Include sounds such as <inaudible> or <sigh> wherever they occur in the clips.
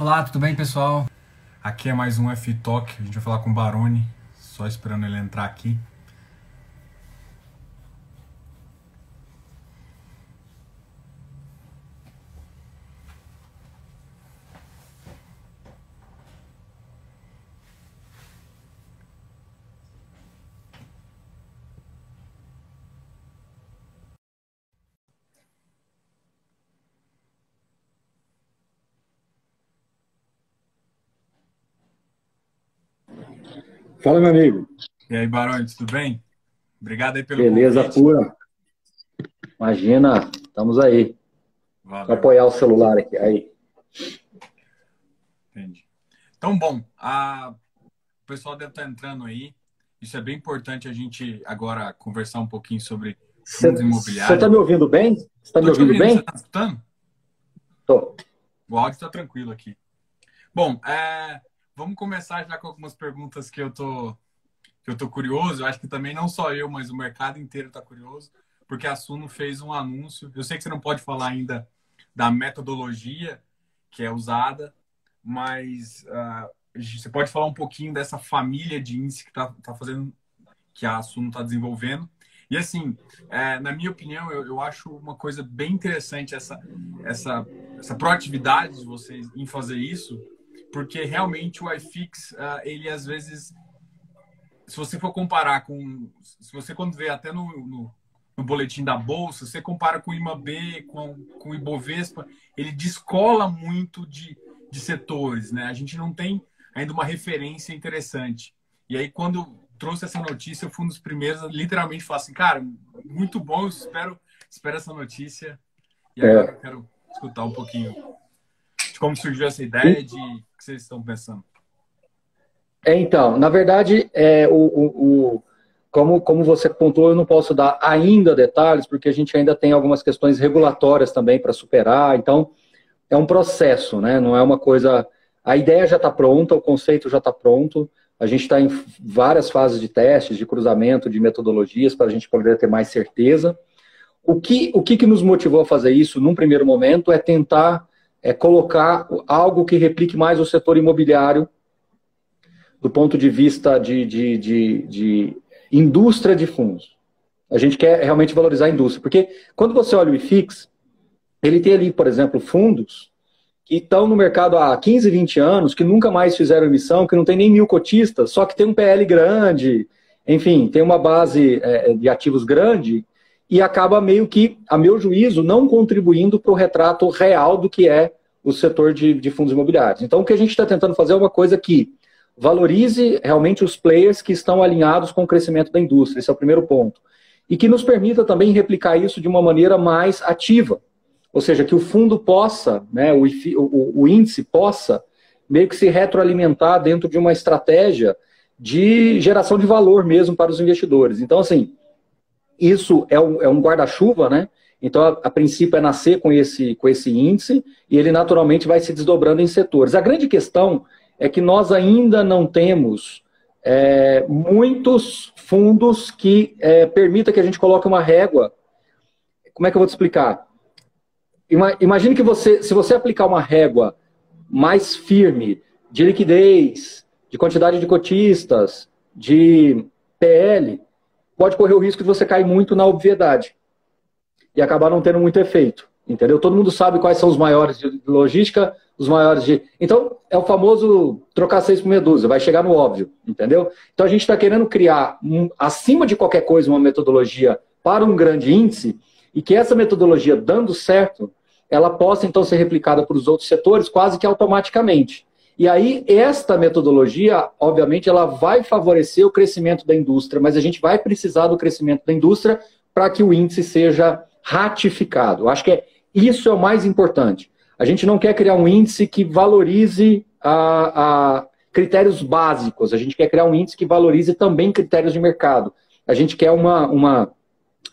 Olá, tudo bem, pessoal? Aqui é mais um F-Talk, a gente vai falar com o Baroni, só esperando ele entrar aqui. Fala, meu amigo. E aí, Baroni, tudo bem? Obrigado aí pelo Beleza convite. pura. Imagina, estamos aí. Valeu. Vou apoiar o celular aqui. Aí. Entendi. Então, bom, a... o pessoal deve estar entrando aí. Isso é bem importante a gente agora conversar um pouquinho sobre fundos imobiliários. Você está me ouvindo bem? Você está me ouvindo, ouvindo, bem? Você está escutando? Tô. O áudio está tranquilo aqui. Bom, é... Vamos começar já com algumas perguntas que eu tô que eu tô curioso. Eu acho que também não só eu, mas o mercado inteiro está curioso, porque a Suno fez um anúncio. Eu sei que você não pode falar ainda da metodologia que é usada, mas uh, você pode falar um pouquinho dessa família de índice que está tá fazendo, que a Suno está desenvolvendo. E assim, é, na minha opinião, eu, eu, acho uma coisa bem interessante essa, essa, essa proatividade de vocês em fazer isso, porque realmente o iFix, uh, ele às vezes, se você for comparar com, se você quando vê até no, no, no boletim da bolsa, você compara com o IMAB, com, com o Ibovespa, ele descola muito de, de setores, né? A gente não tem ainda uma referência interessante. E aí quando trouxe essa notícia, eu fui um dos primeiros, literalmente, falar assim, cara, muito bom, eu espero, espero essa notícia. E agora é. eu quero escutar um pouquinho como surgiu essa ideia, de que vocês estão pensando? É, então, na verdade, é, o, o, o, como, como você pontuou, eu não posso dar ainda detalhes, porque a gente ainda tem algumas questões regulatórias também para superar. Então, é um processo, né? Não é uma coisa. A ideia já está pronta, o conceito já está pronto. A gente está em várias fases de testes, de cruzamento, de metodologias, para a gente poder ter mais certeza. O que, o que, que nos motivou a fazer isso, num primeiro momento, é tentar é colocar algo que replique mais o setor imobiliário do ponto de vista de, de, de, de indústria de fundos. A gente quer realmente valorizar a indústria, porque quando você olha o IFIX, ele tem ali, por exemplo, fundos que estão no mercado há 15, 20 anos, que nunca mais fizeram emissão, que não tem nem mil cotistas, só que tem um PL grande, enfim, tem uma base é, de ativos grande e acaba meio que, a meu juízo, não contribuindo para o retrato real do que é o setor de, de fundos imobiliários. Então, o que a gente está tentando fazer é uma coisa que valorize realmente os players que estão alinhados com o crescimento da indústria. Esse é o primeiro ponto. E que nos permita também replicar isso de uma maneira mais ativa. Ou seja, que o fundo possa, né, o, o, o índice possa meio que se retroalimentar dentro de uma estratégia de geração de valor mesmo para os investidores. Então, assim, isso é um, é um guarda-chuva, né? Então, a, a, princípio é nascer com esse, com esse índice e ele naturalmente vai se desdobrando em setores. A grande questão é que nós ainda não temos é, muitos fundos que é, permita que a gente coloque uma régua. Como é que eu vou te explicar? Imagine que você, se você aplicar uma régua mais firme de liquidez, de quantidade de cotistas, de PL, pode correr o risco de você cair muito na obviedade e acabar não tendo muito efeito. Entendeu? Todo mundo sabe quais são os maiores de logística, os maiores de. Então, é o famoso trocar seis por medusa, vai chegar no óbvio, entendeu? Então, a gente está querendo criar, acima de qualquer coisa, uma metodologia para um grande índice e que essa metodologia, dando certo, ela possa então ser replicada para os outros setores quase que automaticamente. E aí, esta metodologia, obviamente, ela vai favorecer o crescimento da indústria, mas a gente vai precisar do crescimento da indústria para que o índice seja ratificado. Acho que é, isso é o mais importante. A gente não quer criar um índice que valorize a, a critérios básicos, a gente quer criar um índice que valorize também critérios de mercado. A gente quer uma, uma,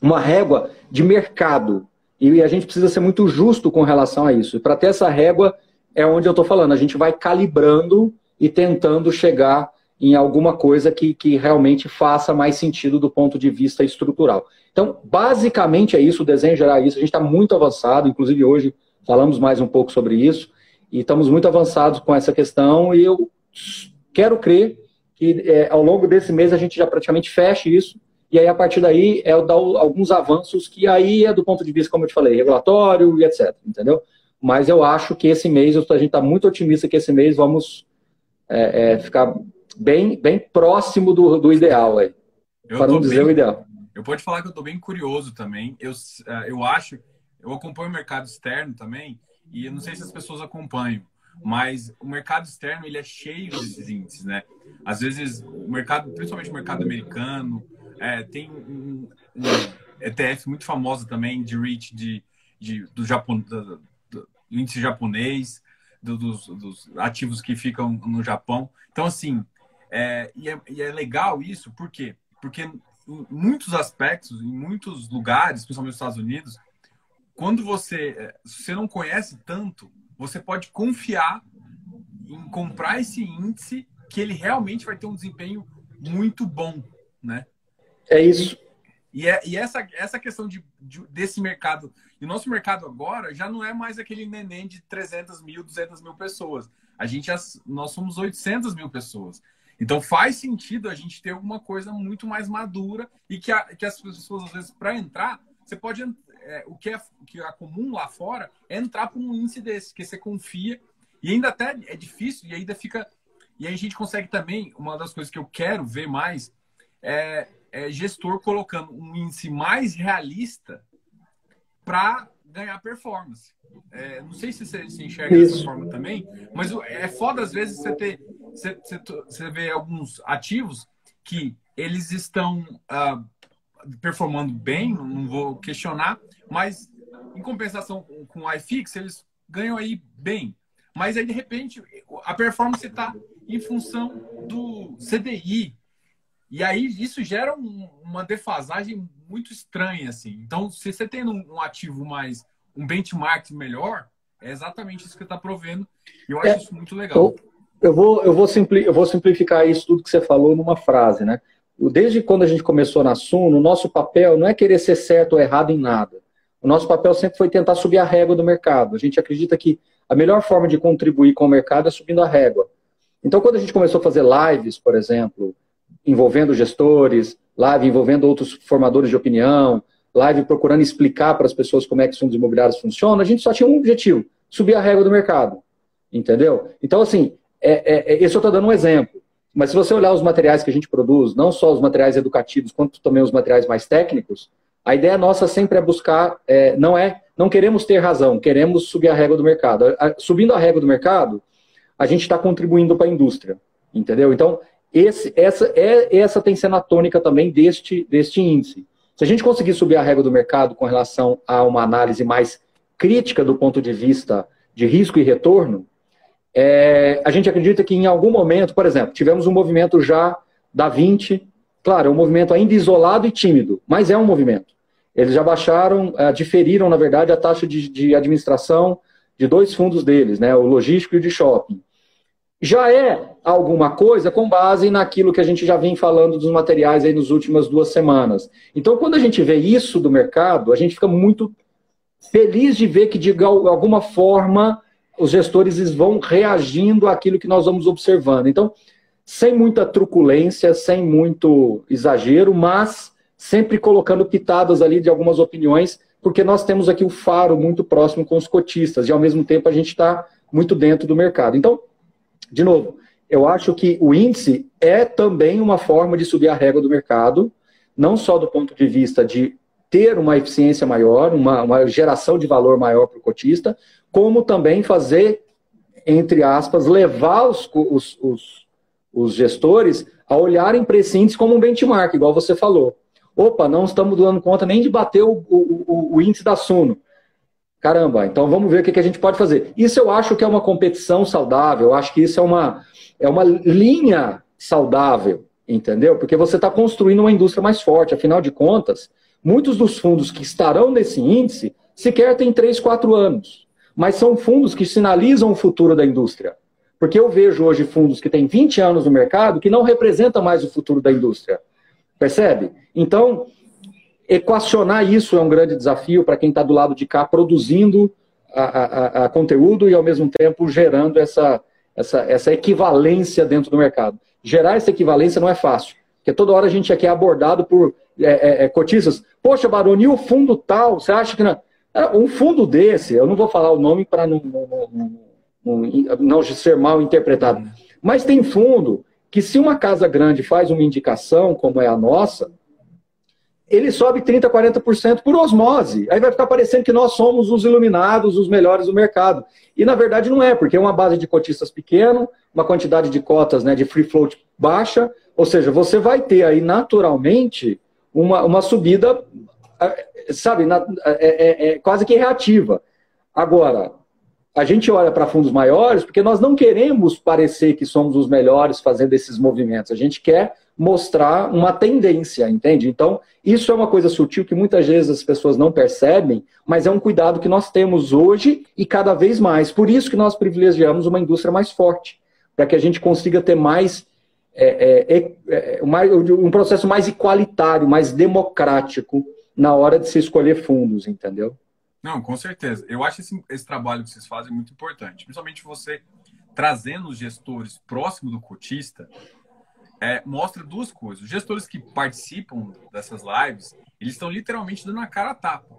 uma régua de mercado. E a gente precisa ser muito justo com relação a isso. Para ter essa régua, é onde eu estou falando. A gente vai calibrando e tentando chegar em alguma coisa que, que realmente faça mais sentido do ponto de vista estrutural. Então, basicamente é isso, o desenho geral é isso. A gente está muito avançado, inclusive hoje falamos mais um pouco sobre isso. e estamos muito avançados com essa questão e eu quero crer que é, ao longo desse mês a gente já praticamente feche isso e aí a partir daí é dar alguns avanços que aí é do ponto de vista, como eu te falei, regulatório e etc, entendeu? Mas eu acho que esse mês, a gente está muito otimista que esse mês vamos é, é, ficar bem, bem próximo do, do ideal aí. Eu para não dizer bem, o ideal. Eu pode falar que eu estou bem curioso também. Eu, é, eu acho, eu acompanho o mercado externo também, e eu não sei se as pessoas acompanham, mas o mercado externo ele é cheio desses índices, né? Às vezes o mercado, principalmente o mercado americano, é, tem um, um, ETF muito famoso também de REIT de, de, do, Japão, do índice japonês, do, dos, dos, ativos que ficam no Japão. Então, assim, é, e, é, e é legal isso, por quê? Porque em muitos aspectos, em muitos lugares, principalmente nos Estados Unidos, quando você, é, você não conhece tanto, você pode confiar em comprar esse índice que ele realmente vai ter um desempenho muito bom, né? É isso. E, é, e essa, essa questão de, de, desse mercado, e o nosso mercado agora já não é mais aquele neném de 300 mil, 200 mil pessoas. A gente, nós somos 800 mil pessoas. Então faz sentido a gente ter alguma coisa muito mais madura e que, a, que as pessoas, às vezes, para entrar, você pode. É, o que é, que é comum lá fora é entrar para um índice desse, que você confia, e ainda até é difícil, e ainda fica. E aí a gente consegue também, uma das coisas que eu quero ver mais é, é gestor colocando um índice mais realista para ganhar performance. É, não sei se você se enxerga Isso. dessa forma também, mas é foda às vezes você ter. Você, você, você vê alguns ativos que eles estão uh, performando bem, não vou questionar, mas em compensação com o iFix, eles ganham aí bem. Mas aí, de repente, a performance está em função do CDI. E aí isso gera um, uma defasagem muito estranha, assim. Então, se você tem um, um ativo mais, um benchmark melhor, é exatamente isso que está provendo. E eu acho é, isso muito legal. Eu, vou, eu, vou simpli, eu vou simplificar isso tudo que você falou numa frase, né? Desde quando a gente começou na Suno, o nosso papel não é querer ser certo ou errado em nada. O nosso papel sempre foi tentar subir a régua do mercado. A gente acredita que a melhor forma de contribuir com o mercado é subindo a régua. Então, quando a gente começou a fazer lives, por exemplo, envolvendo gestores, live envolvendo outros formadores de opinião, live procurando explicar para as pessoas como é que os fundos imobiliários funcionam, a gente só tinha um objetivo, subir a régua do mercado. Entendeu? Então, assim, é, é, é esse eu estou dando um exemplo. Mas se você olhar os materiais que a gente produz, não só os materiais educativos, quanto também os materiais mais técnicos, a ideia nossa sempre é buscar, é, não é, não queremos ter razão, queremos subir a régua do mercado. Subindo a régua do mercado, a gente está contribuindo para a indústria, entendeu? Então, esse, essa, é, essa tem sido a tônica também deste, deste índice. Se a gente conseguir subir a régua do mercado com relação a uma análise mais crítica do ponto de vista de risco e retorno, é, a gente acredita que em algum momento, por exemplo, tivemos um movimento já da 20, claro, é um movimento ainda isolado e tímido, mas é um movimento. Eles já baixaram, é, diferiram, na verdade, a taxa de, de administração de dois fundos deles, né, o logístico e o de shopping. Já é alguma coisa com base naquilo que a gente já vem falando dos materiais aí nas últimas duas semanas. Então, quando a gente vê isso do mercado, a gente fica muito feliz de ver que, de alguma forma, os gestores vão reagindo àquilo que nós vamos observando. Então, sem muita truculência, sem muito exagero, mas sempre colocando pitadas ali de algumas opiniões, porque nós temos aqui o faro muito próximo com os cotistas e, ao mesmo tempo, a gente está muito dentro do mercado. Então, de novo, eu acho que o índice é também uma forma de subir a régua do mercado, não só do ponto de vista de ter uma eficiência maior, uma, uma geração de valor maior para o cotista, como também fazer, entre aspas, levar os, os, os, os gestores a olharem para esse índice como um benchmark, igual você falou. Opa, não estamos dando conta nem de bater o, o, o índice da Suno. Caramba, então vamos ver o que, a gente pode fazer. Isso eu acho que é uma competição saudável, eu acho que isso é uma, é uma linha saudável, entendeu? Porque você está construindo uma indústria mais forte, afinal de contas, muitos dos fundos que estarão nesse índice sequer têm 3, 4 anos mas são fundos que sinalizam o futuro da indústria. Porque eu vejo hoje fundos que têm 20 anos no mercado que não representam mais o futuro da indústria. Percebe? Então, equacionar isso é um grande desafio para quem está do lado de cá produzindo a, a, a, conteúdo e, ao mesmo tempo, gerando essa, essa, essa equivalência dentro do mercado. Gerar essa equivalência não é fácil, porque toda hora a gente aqui é abordado por é, é, é cotistas. Poxa, Baroni, o fundo tal? Você acha que não... É, um fundo desse, eu não vou falar o nome para não, não, não, não ser mal interpretado, mas tem fundo que se uma casa grande faz uma indicação, como é a nossa, ele sobe 30%, 40% por osmose. Aí vai ficar parecendo que nós somos os iluminados, os melhores do mercado. E na verdade não é, porque é uma base de cotistas pequeno, uma quantidade de cotas né, de free float baixa, ou seja, você vai ter aí naturalmente uma, uma subida, eh, sabe, na, é, é, é quase que reativa. Agora, a gente olha para fundos maiores porque nós não queremos parecer que somos os melhores fazendo esses movimentos. A gente quer mostrar uma tendência, entende? Então, isso é uma coisa sutil que muitas vezes as pessoas não percebem, mas é um cuidado que nós temos hoje e cada vez mais. Por isso que nós privilegiamos uma indústria mais forte, para que a gente consiga ter mais é, é, é, um processo mais igualitário, mais democrático na hora de se escolher fundos, entendeu? Não, com certeza. Eu acho esse, esse trabalho que vocês fazem muito importante. Principalmente você trazendo os gestores próximo do cotista, é, mostra duas coisas. Os gestores que participam dessas lives, eles estão literalmente dando a cara a tapa.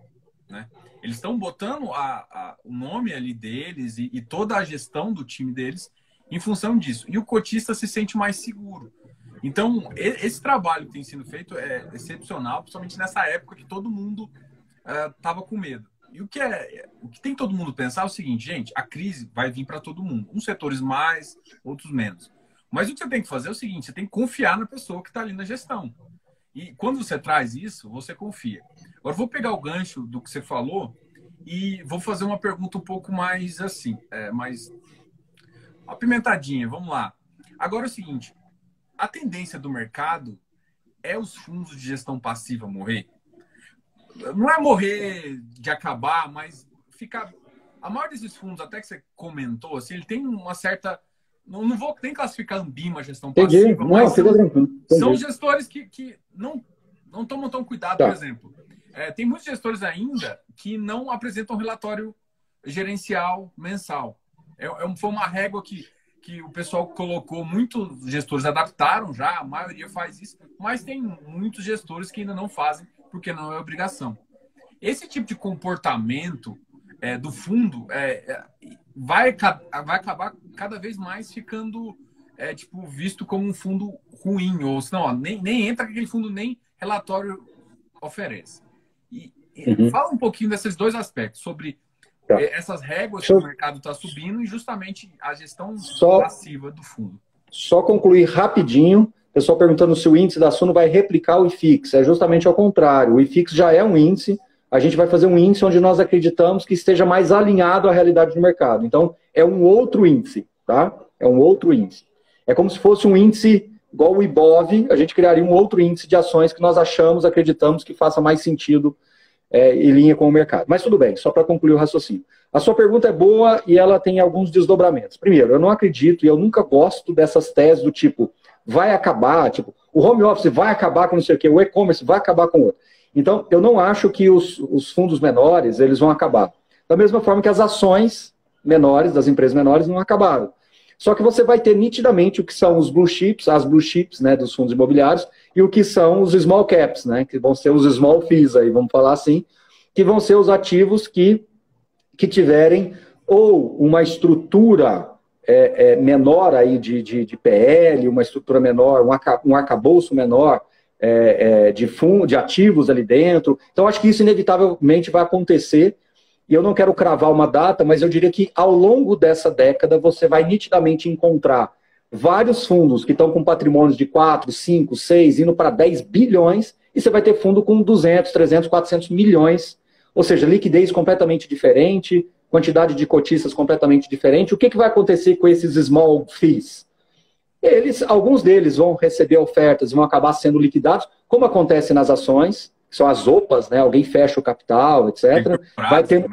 Né? Eles estão botando a, a, o nome ali deles e, e, toda a gestão do time deles em função disso. E o cotista se sente mais seguro. Então, esse trabalho que tem sido feito é excepcional, principalmente nessa época que todo mundo estava é, com medo. E o que é, o que tem todo mundo pensar é o seguinte, gente, a crise vai vir para todo mundo, uns setores mais, outros menos. Mas o que você tem que fazer é o seguinte, você tem que confiar na pessoa que está ali na gestão. E quando você traz isso, você confia. Agora vou pegar o gancho do que você falou e vou fazer uma pergunta um pouco mais assim, é, mais apimentadinha. Vamos lá. Agora é o seguinte, a tendência do mercado é os fundos de gestão passiva morrer? não é morrer de acabar, mas ficar. A maioria desses fundos, até que você comentou, assim, ele tem uma certa. Não, não vou nem classificar Ambima gestão Entendi. passiva, não, mas são, são gestores que, que não, não tomam tão cuidado, tá. por exemplo. É, tem muitos gestores ainda que não apresentam relatório gerencial mensal. É, é, foi uma régua que, que o pessoal colocou, muitos gestores adaptaram já, a maioria faz isso, mas tem muitos gestores que ainda não fazem porque não é obrigação. Esse tipo de comportamento é, do fundo é, é, vai, vai acabar cada vez mais ficando é, tipo, visto como um fundo ruim, ou senão, ó, nem, nem entra aquele fundo, nem relatório oferece. E, uhum. Fala um pouquinho desses dois aspectos, sobre tá. É, essas réguas que o mercado está subindo e justamente a gestão só, passiva do fundo. Só concluir rapidinho pessoal perguntando se o índice da Suno vai replicar o IFIX. É justamente ao contrário. O IFIX já é um índice, a gente vai fazer um índice onde nós acreditamos que esteja mais alinhado à realidade do mercado. Então, é um outro índice, tá? É um outro índice. É como se fosse um índice igual o IBOV, a gente criaria um outro índice de ações que nós achamos, acreditamos que faça mais sentido é, em linha com o mercado. Mas tudo bem, só para concluir o raciocínio. A sua pergunta é boa e ela tem alguns desdobramentos. Primeiro, eu não acredito e eu nunca gosto dessas teses do tipo, vai acabar, tipo, o home office vai acabar com não sei o quê, o e-commerce vai acabar com outro. Então, eu não acho que os, os fundos menores, eles vão acabar. Da mesma forma que as ações menores, das empresas menores, não acabaram. Só que você vai ter nitidamente o que são os blue chips, as blue chips, né, dos fundos imobiliários, e o que são os small caps, né, que vão ser os small fees aí, vamos falar assim, que vão ser os ativos que, que tiverem ou uma estrutura é, é, menor aí de, de, de, PL, uma estrutura menor, um, um arcabouço menor é, é, de fundo, de ativos ali dentro. Então, acho que isso inevitavelmente vai acontecer. E eu não quero cravar uma data, mas eu diria que ao longo dessa década você vai nitidamente encontrar vários fundos que estão com patrimônios de 4, 5, 6, indo para 10 bilhões, e você vai ter fundo com 200, 300, 400 milhões, ou seja, liquidez completamente diferente, quantidade de cotistas completamente diferente. O que, que vai acontecer com esses small fees? Eles, alguns deles vão receber ofertas e vão acabar sendo liquidados, como acontece nas ações, que são as OPAs, né? Alguém fecha o capital, etc. Vai ter,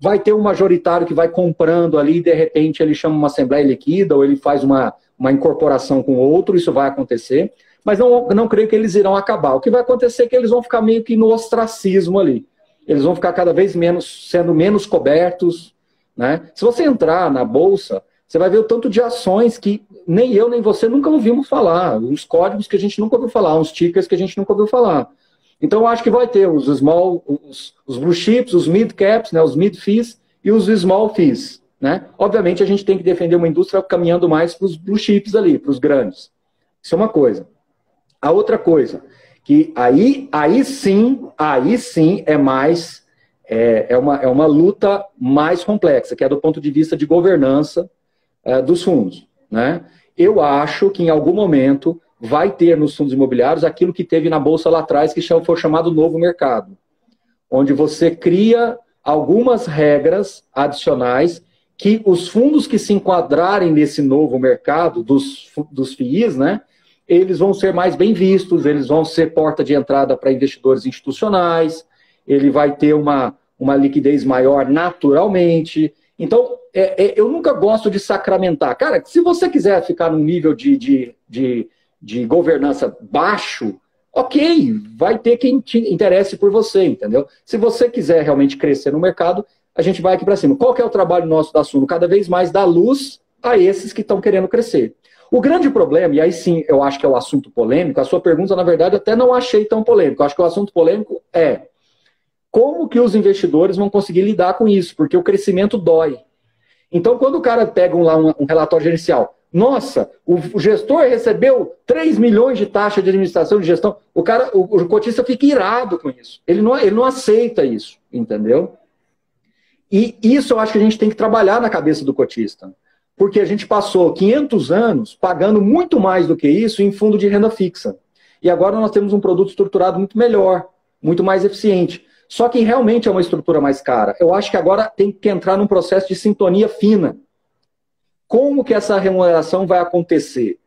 vai ter um majoritário que vai comprando ali e de repente ele chama uma assembleia liquida ou ele faz uma, uma incorporação com outro, isso vai acontecer. Mas não, não creio que eles irão acabar. O que vai acontecer é que eles vão ficar meio que no ostracismo ali. eles vão ficar cada vez menos, sendo menos cobertos. Né? Se você entrar na bolsa, você vai ver o tanto de ações que nem eu nem você nunca ouvimos falar, os códigos que a gente nunca ouviu falar, uns tickers que a gente nunca ouviu falar. Então, acho que vai ter os small, os, os blue chips, os mid caps, né, os mid fees e os small fees. Né? Obviamente, a gente tem que defender uma indústria caminhando mais para os blue chips ali, para os grandes. Isso é uma coisa. A outra coisa, que aí, aí sim, aí sim é mais, é, é, uma, é uma luta mais complexa, que é do ponto de vista de governança é, dos fundos. Né? Eu acho que em algum momento vai ter nos fundos imobiliários aquilo que teve na Bolsa lá atrás, que foi chamado novo mercado, onde você cria algumas regras adicionais que os fundos que se enquadrarem nesse novo mercado dos, dos FIIs, né, eles vão ser mais bem vistos, eles vão ser porta de entrada para investidores institucionais, ele vai ter uma, uma liquidez maior naturalmente. Então, é, é, eu nunca gosto de sacramentar. Cara, se você quiser ficar num nível de, de, de, de governança baixo, ok, vai ter quem te interesse por você, entendeu? Se você quiser realmente crescer no mercado, a gente vai aqui para cima. Qual é o trabalho nosso da Suno? Cada vez mais dar luz a esses que estão querendo crescer. O grande problema, e aí sim eu acho que é o assunto polêmico, a sua pergunta, na verdade, até não achei tão polêmico. Eu acho que o assunto polêmico é como que os investidores vão conseguir lidar com isso, porque o crescimento dói. Então, quando o cara pega um, lá um, um relatório gerencial, nossa, o, gestor recebeu 3 milhões de taxa de administração de gestão, o cara, o, o cotista fica irado com isso. Ele não, ele não aceita isso, entendeu? E isso eu acho que a gente tem que trabalhar na cabeça do cotista. Porque a gente passou 500 anos pagando muito mais do que isso em fundo de renda fixa. E agora nós temos um produto estruturado muito melhor, muito mais eficiente. Só que realmente é uma estrutura mais cara. Eu acho que agora tem que entrar num processo de sintonia fina. Como que essa remuneração vai acontecer?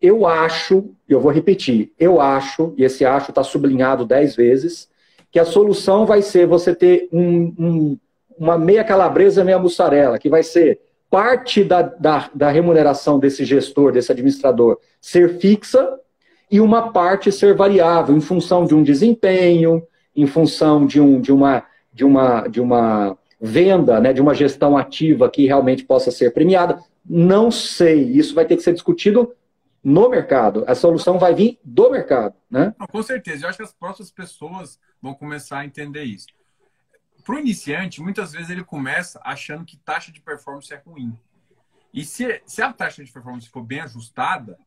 Eu acho, eu vou repetir, eu acho, e esse acho está sublinhado dez vezes, que a solução vai ser você ter um, um uma meia calabresa, meia mussarela, que vai ser parte da, da, da remuneração desse gestor, desse administrador, ser fixa e uma parte ser variável, em função de um desempenho, em função de, um, de, uma, de, uma, de uma venda, né, de uma gestão ativa que realmente possa ser premiada. Não sei, isso vai ter que ser discutido no mercado. A solução vai vir do mercado. Né? Com certeza, eu acho que as próximas pessoas vão começar a entender isso. Para o iniciante, muitas vezes ele começa achando que taxa de performance é ruim. E se, se a taxa de performance for bem ajustada,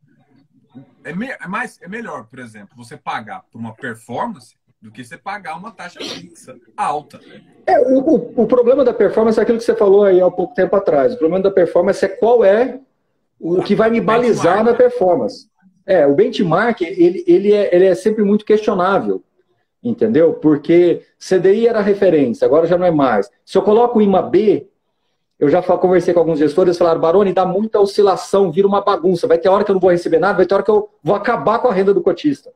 é, me, é, mais, é melhor, por exemplo, você pagar por uma performance do que você pagar uma taxa fixa alta. É, o, o, problema da performance é aquilo que você falou aí há pouco tempo atrás. O problema da performance é qual é o que vai me balizar na performance. É, o benchmark, ele, ele, é, ele é sempre muito questionável entendeu? Porque CDI era referência, agora já não é mais. Se eu coloco o IMA B, eu já conversei com alguns gestores, falaram, Baroni, dá muita oscilação, vira uma bagunça. Vai ter hora que eu não vou receber nada, vai ter hora que eu vou acabar com a renda do cotista.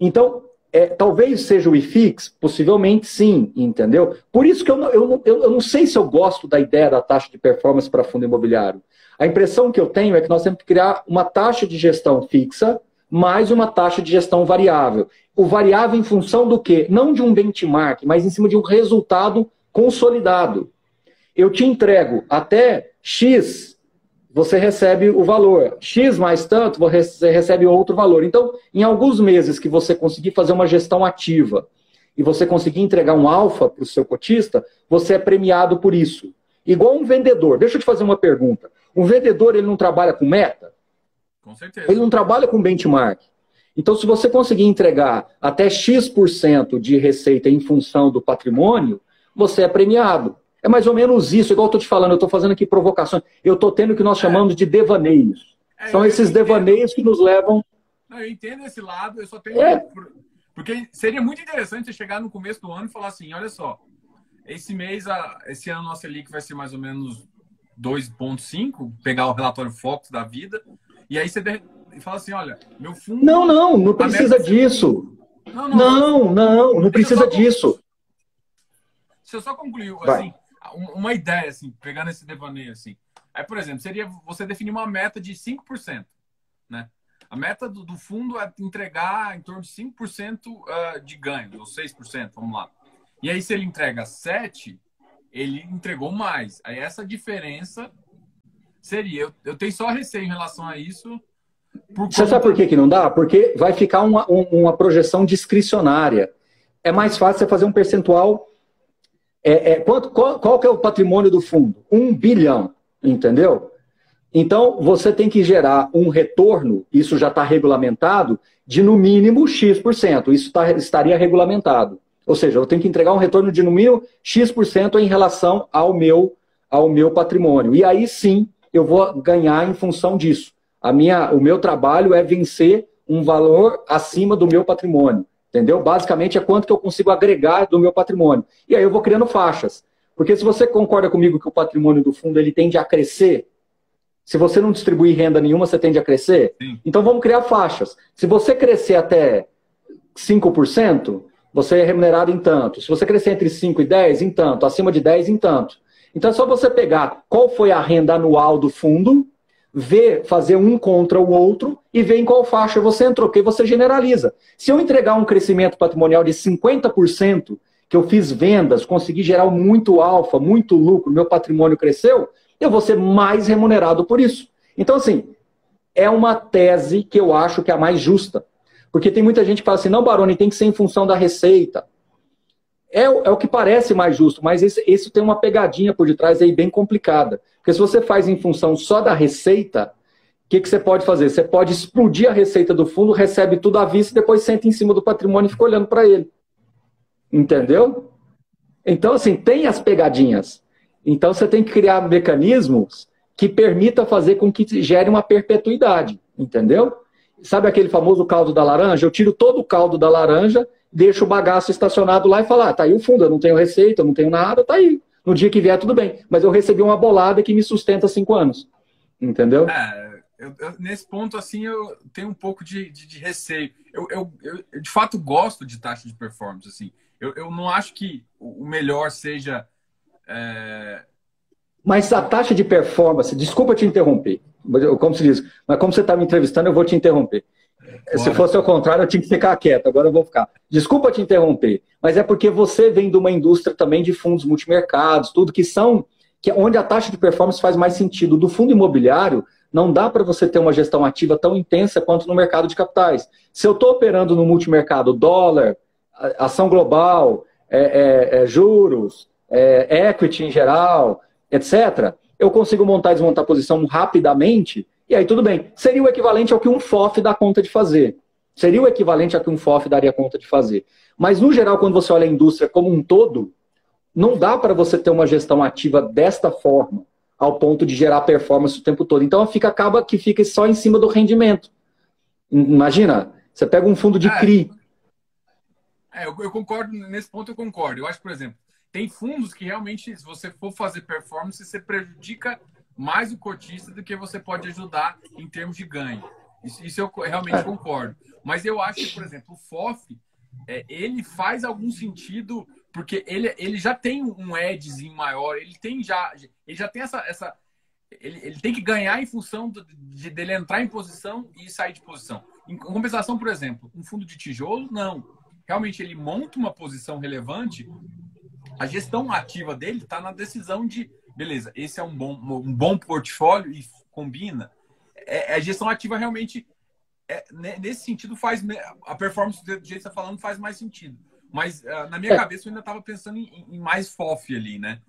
Então, é, talvez seja o IFIX, possivelmente sim, entendeu? Por isso que eu não, eu, eu, eu não sei se eu gosto da ideia da taxa de performance para fundo imobiliário. A impressão que eu tenho é que nós temos que criar uma taxa de gestão fixa mais uma taxa de gestão variável. O variável em função do quê? Não de um benchmark, mas em cima de um resultado consolidado. Eu te entrego até X, você recebe o valor. X mais tanto, você recebe outro valor. Então, em alguns meses que você conseguir fazer uma gestão ativa e você conseguir entregar um alfa para o seu cotista, você é premiado por isso. Igual um vendedor. Deixa eu te fazer uma pergunta. Um vendedor, ele não trabalha com meta? Com certeza. Ele não trabalha com benchmark. Então, se você conseguir entregar até X% de receita em função do patrimônio, você é premiado. É mais ou menos isso, igual eu estou te falando, eu estou fazendo aqui provocações. Eu estou tendo o que nós é. chamamos de devaneios. É, São esses devaneios que nos levam. Não, eu entendo esse lado, eu só tenho. É. Porque seria muito interessante você chegar no começo do ano e falar assim: olha só, esse mês, esse ano, nossa Selic vai ser mais ou menos 2,5, pegar o relatório Fox da vida. E aí você fala assim, olha, meu fundo... Não, não, não precisa disso. Não, não, não, não, não precisa disso. Se eu só concluir, assim, uma ideia, assim, pegando esse devaneio, assim. Aí, por exemplo, seria você definir uma meta de 5%, né? A meta do, do fundo é entregar em torno de 5% uh, de ganho, ou 6%, vamos lá. E aí, se ele entrega 7, ele entregou mais. Aí essa diferença seria. Eu, eu tenho só receio em relação a isso. Você sabe por que, que não dá? Porque vai ficar uma, uma projeção discricionária. É mais fácil você fazer um percentual. É, é, quanto, qual, qual que é o patrimônio do fundo? Um bilhão, entendeu? Então, você tem que gerar um retorno, isso já está regulamentado, de no mínimo X%. Isso tá, estaria regulamentado. Ou seja, eu tenho que entregar um retorno de no mínimo X% em relação ao meu, ao meu patrimônio. E aí sim eu vou ganhar em função disso. A minha, o meu trabalho é vencer um valor acima do meu patrimônio. Entendeu? Basicamente é quanto que eu consigo agregar do meu patrimônio. E aí eu vou criando faixas. Porque se você concorda comigo que o patrimônio do fundo ele tende a crescer, se você não distribuir renda nenhuma, você tende a crescer? Sim. Então vamos criar faixas. Se você crescer até 5%, você é remunerado em tanto. Se você crescer entre 5 e 10, em tanto. Acima de 10, em tanto. Então é só você pegar qual foi a renda anual do fundo, ver, fazer um contra o outro e ver em qual faixa você entrou, porque você generaliza. Se eu entregar um crescimento patrimonial de 50%, que eu fiz vendas, consegui gerar muito alfa, muito lucro, meu patrimônio cresceu, eu vou ser mais remunerado por isso. Então, assim, é uma tese que eu acho que é a mais justa. Porque tem muita gente que fala assim, não, Baroni, tem que ser em função da receita. É, é o que parece mais justo, mas esse, esse tem uma pegadinha por detrás aí bem complicada. Porque se você faz em função só da receita, o que, que você pode fazer? Você pode explodir a receita do fundo, recebe tudo à vista e depois senta em cima do patrimônio e fica olhando para ele. Entendeu? Então, assim, tem as pegadinhas. Então você tem que criar mecanismos que permita fazer com que gere uma perpetuidade, entendeu? Sabe aquele famoso caldo da laranja? Eu tiro todo o caldo da laranja, deixo o bagaço estacionado lá e falo, ah, tá aí o fundo, eu não tenho receita, eu não tenho nada, tá aí. No dia que vier, tudo bem. Mas eu recebi uma bolada que me sustenta cinco anos. Entendeu? É, eu, eu, nesse ponto, assim, eu tenho um pouco de, de, de receio. Eu, eu, de fato, gosto de taxa de performance, assim. Eu, eu não acho que o melhor seja é... Mas a taxa de performance, desculpa te interromper, como se diz, mas como você está me entrevistando, eu vou te interromper. Se fosse ao contrário, eu tinha que ficar quieto, agora eu vou ficar. Desculpa te interromper, mas é porque você vem de uma indústria também de fundos multimercados, tudo que são, que é onde a taxa de performance faz mais sentido. Do fundo imobiliário, não dá para você ter uma gestão ativa tão intensa quanto no mercado de capitais. Se eu estou operando no multimercado dólar, ação global, é, é, é, juros, é, equity em geral, etc., eu consigo montar e desmontar a posição rapidamente, e aí tudo bem. Seria o equivalente ao que um FOF dá conta de fazer. Seria o equivalente ao que um FOF daria conta de fazer. Mas, no geral, quando você olha a indústria como um todo, não dá para você ter uma gestão ativa desta forma, ao ponto de gerar performance o tempo todo. Então, fica, acaba que fica só em cima do rendimento. Imagina, você pega um fundo de CRI. É, eu, eu concordo, nesse ponto eu concordo. Eu acho, por exemplo, tem fundos que realmente, se você for fazer performance, você prejudica mais o cotista do que você pode ajudar em termos de ganho. Isso, isso eu realmente concordo. Mas eu acho que, por exemplo, o FOF, é, ele faz algum sentido, porque ele, ele já tem um edgezinho maior, ele tem já, ele já tem essa. essa ele, ele tem que ganhar em função do, de, dele entrar em posição e sair de posição. Em compensação, por exemplo, um fundo de tijolo, não. Realmente ele monta uma posição relevante a gestão ativa dele está na decisão de, beleza, esse é um bom, um bom portfólio e combina. É, a gestão ativa realmente, é, nesse sentido, faz a performance do jeito que você está falando faz mais sentido. Mas uh, na minha é. cabeça eu ainda estava pensando em, em, mais FOF ali, né?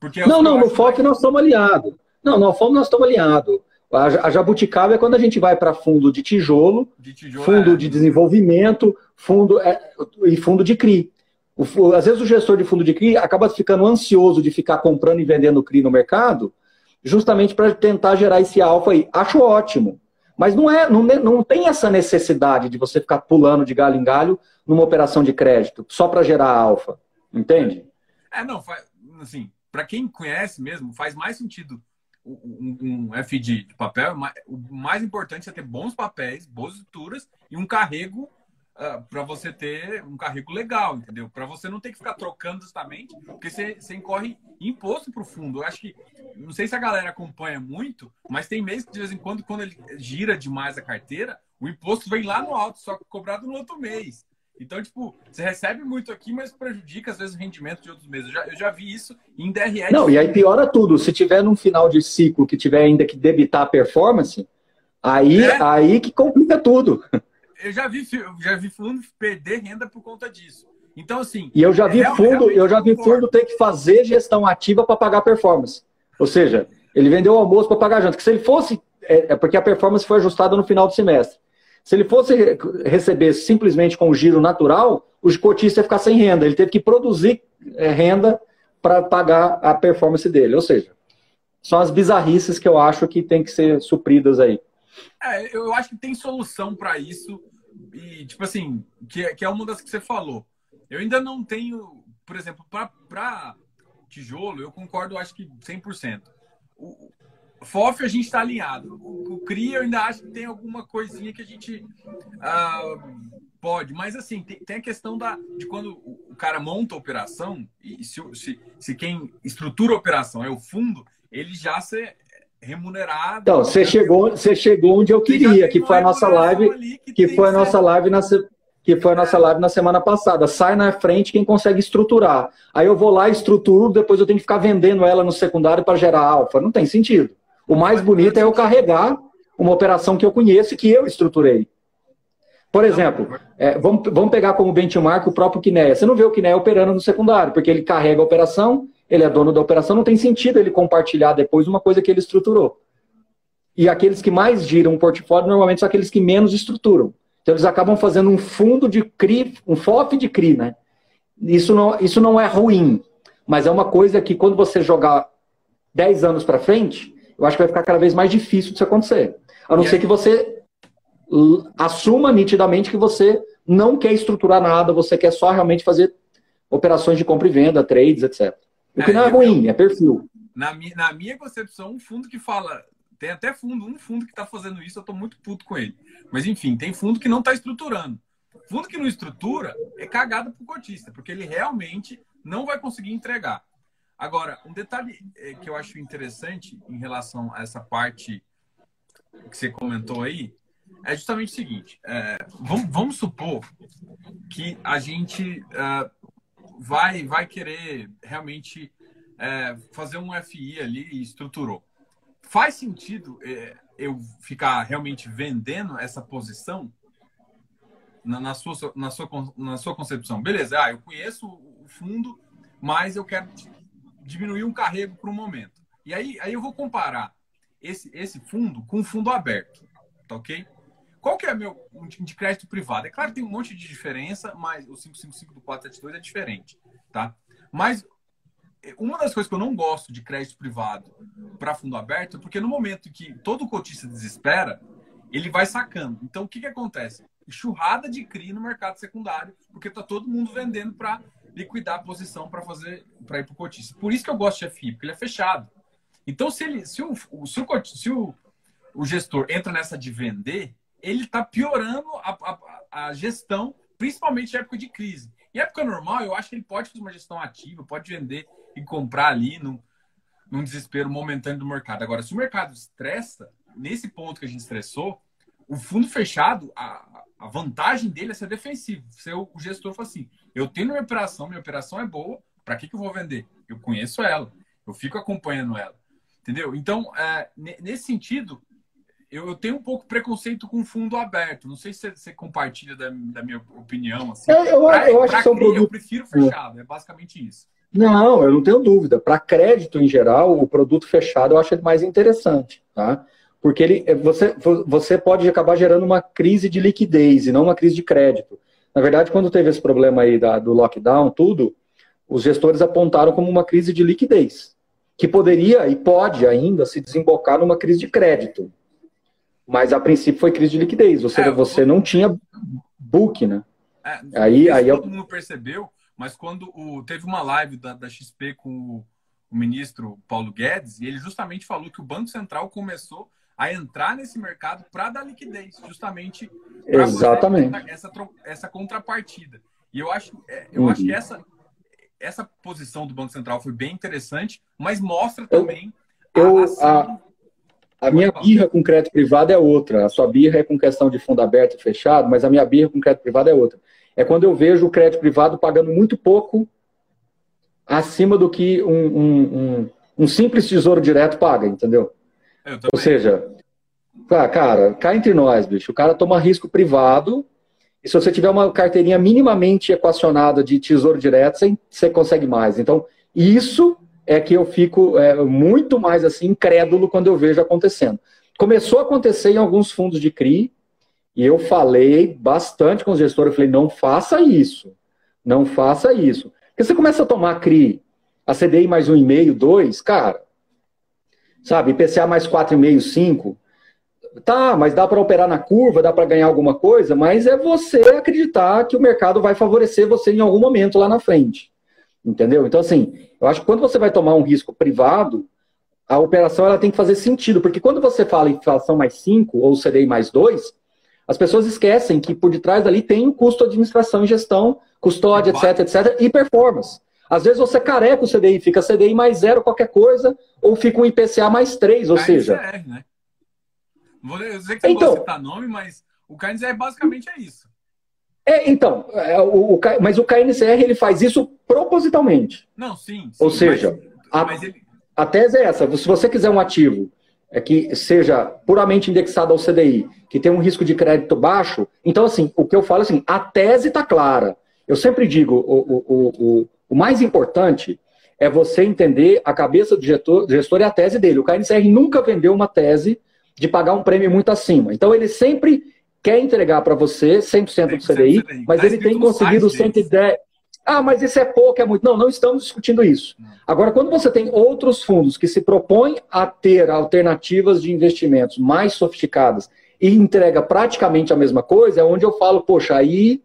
Porque não, não, no FOF mais... nós estamos aliados. Não, no FOF nós estamos aliados. A jabuticaba é quando a gente vai para fundo de tijolo, de tijolo fundo é. de desenvolvimento, fundo é, e fundo de CRI. O, às vezes o gestor de fundo de CRI acaba ficando ansioso de ficar comprando e vendendo CRI no mercado, justamente para tentar gerar esse alfa aí. Acho ótimo. Mas não, é, não, não tem essa necessidade de você ficar pulando de galho em galho numa operação de crédito, só para gerar alfa. Entende? É, não, assim, para quem conhece mesmo, faz mais sentido um, um FD de papel. O mais importante é ter bons papéis, boas estruturas e um carrego uh, ah, para você ter um carrego legal, entendeu? Para você não ter que ficar trocando justamente, porque você, você incorre imposto para o fundo. Eu acho que, não sei se a galera acompanha muito, mas tem mês que de vez em quando, quando ele gira demais a carteira, o imposto vem lá no alto, só cobrado no outro mês. Então, tipo, você recebe muito aqui, mas prejudica, às vezes, o rendimento de outros meses. Eu já, eu já vi isso em DRE. Não, e aí piora tudo. Se tiver num final de ciclo que tiver ainda que debitar a performance, aí, é. aí que complica tudo. <laughs> Eu já vi, já vi fundo perder renda por conta disso. Então, assim. E eu já vi fundo, eu já vi fundo ter que fazer gestão ativa para pagar performance. Ou seja, ele vendeu o almoço para pagar janta. Que se ele fosse. É, é porque a performance foi ajustada no final do semestre. Se ele fosse receber simplesmente com o giro natural, o cotista ia ficar sem renda. Ele teve que produzir é, renda para pagar a performance dele. Ou seja, são as bizarrices que eu acho que tem que ser supridas aí. É, eu acho que tem solução para isso. E, tipo assim, que, que é uma das que você falou. Eu ainda não tenho, por exemplo, para tijolo, eu concordo, acho que 100%. O, FOF a gente está alinhado. O, o CRI eu ainda acho que tem alguma coisinha que a gente uh, pode. Mas assim, tem, tem, a questão da, de quando o cara monta a operação, e se, se, se quem estrutura a operação é o fundo, ele já se remunerado. Então, você chegou, você chegou onde eu queria, que foi a nossa live, que, que foi a nossa live na que foi a nossa live na semana passada. Sai na frente quem consegue estruturar. Aí eu vou lá, estruturo, depois eu tenho que ficar vendendo ela no secundário para gerar alfa. Não tem sentido. O mais bonito é eu carregar uma operação que eu conheço e que eu estruturei. Por exemplo, é, vamos, vamos pegar como benchmark o próprio Kinea. Você não vê o Kinea operando no secundário, porque ele carrega a operação, ele é dono da operação, não tem sentido ele compartilhar depois uma coisa que ele estruturou. E aqueles que mais giram o portfólio normalmente são aqueles que menos estruturam. Então eles acabam fazendo um fundo de CRI, um FOF de CRI, né? Isso não, isso não é ruim, mas é uma coisa que quando você jogar 10 anos para frente, eu acho que vai ficar cada vez mais difícil disso acontecer. A não ser que você assuma nitidamente que você não quer estruturar nada, você quer só realmente fazer operações de compra e venda, trades, etc. O que é, não é ruim, eu, é perfil. Na minha, na minha concepção, um fundo que fala. Tem até fundo, um fundo que está fazendo isso, eu estou muito puto com ele. Mas enfim, tem fundo que não está estruturando. Fundo que não estrutura é cagada pro cotista, porque ele realmente não vai conseguir entregar. Agora, um detalhe eh, que eu acho interessante em relação a essa parte que você comentou aí é justamente o seguinte: é, vamos, vamos, supor que a gente é, vai, vai querer realmente é, fazer um FI ali e estruturou. Faz sentido eu ficar realmente vendendo essa posição na, na, sua, na, sua, na sua concepção? Beleza, ah, eu conheço o fundo, mas eu quero diminuir um carrego por um momento. E aí, aí eu vou comparar esse, esse fundo com um fundo aberto, tá ok? Qual que é meu de crédito privado? É claro que tem um monte de diferença, mas o 555 do 472 é diferente, tá? Mas uma das coisas que eu não gosto de crédito privado para fundo aberto é porque no momento que todo cotista desespera, ele vai sacando. Então, o que, que acontece? Churrada de CRI no mercado secundário, porque tá todo mundo vendendo para liquidar a posição para fazer para ir para o cotista. Por isso que eu gosto de FI, porque ele é fechado. Então, se, ele, se, o, se, o, se o, o gestor entra nessa de vender, ele está piorando a, a, a, gestão, principalmente em época de crise. Em época normal, eu acho que ele pode fazer uma gestão ativa, pode vender e comprar ali num, num desespero momentâneo do mercado. Agora, se o mercado estressa, nesse ponto que a gente estressou, o fundo fechado, a, a vantagem dele é ser defensivo. Ser o, o gestor fala assim: eu tenho minha operação, minha operação é boa, para que, que eu vou vender? Eu conheço ela, eu fico acompanhando ela. Entendeu? Então, é, nesse sentido, eu, eu, tenho um pouco preconceito com fundo aberto. Não sei se você, compartilha da, da, minha opinião. Assim. É, eu, pra, eu acho que são produtos... Eu prefiro fechado, é basicamente isso. Não, eu não tenho dúvida. Para crédito em geral, o produto fechado eu acho ele mais interessante, tá? Porque ele, você, você pode acabar gerando uma crise de liquidez e não uma crise de crédito. Na verdade, quando teve esse problema aí da, do lockdown, tudo, os gestores apontaram como uma crise de liquidez, que poderia e pode ainda se desembocar numa crise de crédito. Mas a princípio foi crise de liquidez, ou seja, é, você não tinha book, né? É, aí, aí todo eu... mundo percebeu, mas quando o, teve uma live da, da XP com o, o ministro Paulo Guedes, e ele justamente falou que o Banco Central começou a entrar nesse mercado para dar liquidez, justamente Exatamente. Essa, essa contrapartida. E eu acho, é, eu uhum. acho que essa, essa posição do Banco Central foi bem interessante, mas mostra também eu, a, a, A minha birra com crédito privado é outra. A sua birra é com questão de fundo aberto e fechado, mas a minha birra com crédito privado é outra. É quando eu vejo o crédito privado pagando muito pouco acima do que um, um, um, um simples tesouro direto paga, entendeu? Ou seja, cara, cá entre nós, bicho, o cara toma risco privado e se você tiver uma carteirinha minimamente equacionada de tesouro direto, você consegue mais. Então, isso é que eu fico é, muito mais assim incrédulo quando eu vejo acontecendo. Começou a acontecer em alguns fundos de CRI, e eu falei bastante com os gestores, eu falei, não faça isso, não faça isso. Porque você começa a tomar CRI, a CDI mais um e meio, dois, cara, sabe, IPCA mais quatro e meio, cinco, tá, mas dá para operar na curva, dá para ganhar alguma coisa, mas é você acreditar que o mercado vai favorecer você em algum momento lá na frente. Entendeu? Então, assim, eu acho que quando você vai tomar um risco privado, a operação ela tem que fazer sentido, porque quando você fala inflação mais 5 ou CDI mais 2, as pessoas esquecem que por detrás dali tem o custo de administração e gestão, custódia, etc, etc, e performance. Às vezes você careca o CDI, fica CDI mais zero qualquer coisa, ou fica um IPCA mais 3, ou seja... É, né? Vou dizer que você então, não vou citar nome, mas o KNZR basicamente é isso. É, então, é, o, o, mas o KNCR ele faz isso propositalmente. Não, sim. sim Ou seja, mas, a, mas ele... a tese é essa: se você quiser um ativo é que seja puramente indexado ao CDI, que tem um risco de crédito baixo, então, assim, o que eu falo é assim, a tese está clara. Eu sempre digo, o, o, o, o, mais importante é você entender a cabeça do gestor, do gestor e a tese dele. O KNCR nunca vendeu uma tese de pagar um prêmio muito acima. Então, ele sempre quer entregar para você 100% do CDI, CDI, mas tá ele tem conseguido 110. Ah, mas isso é pouco, é muito. Não, não estamos discutindo isso. Não. Agora, quando você tem outros fundos que se propõem a ter alternativas de investimentos mais sofisticadas e entrega praticamente a mesma coisa, é onde eu falo, poxa, aí,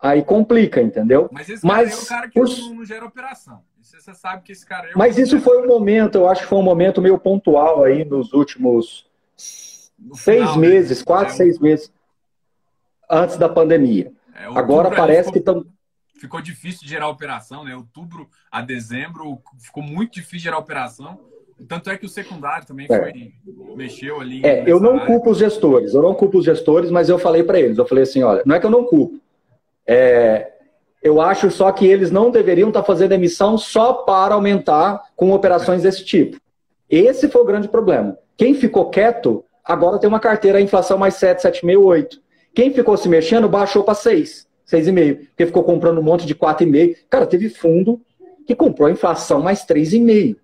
aí complica, entendeu? Mas esse cara mas, é o cara que não gera operação. Você sabe que esse cara é Mas isso foi um momento, eu acho que foi um momento meio pontual aí nos últimos seis meses, quatro, é, seis meses antes da pandemia. É, Agora parece ficou, que estão. Ficou difícil de gerar operação, né? Outubro a dezembro ficou muito difícil gerar operação. Tanto é que o secundário também é. foi, mexeu ali. É, eu não área. culpo os gestores, eu não culpo os gestores, mas eu falei para eles, eu falei assim, olha, não é que eu não culpo. É, eu acho só que eles não deveriam estar tá fazendo emissão só para aumentar com operações desse tipo. Esse foi o grande problema. Quem ficou quieto, agora tem uma carteira a inflação mais 7, 7,5, 8. Quem ficou se mexendo baixou para 6, 6,5. Porque ficou comprando um monte de 4,5. Cara, teve fundo que comprou a inflação mais 3,5.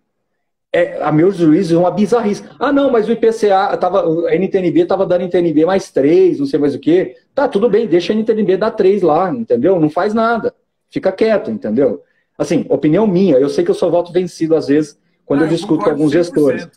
É, a meus juízes, uma bizarrice. Ah, não, mas o IPCA, tava, a NTNB estava dando NTNB mais 3, não sei mais o quê. Tá, tudo bem, deixa a NTNB dar 3 lá, entendeu? Não faz nada. Fica quieto, entendeu? Assim, opinião minha, eu sei que eu só voto vencido às vezes quando ah, eu discuto com alguns 100%. gestores.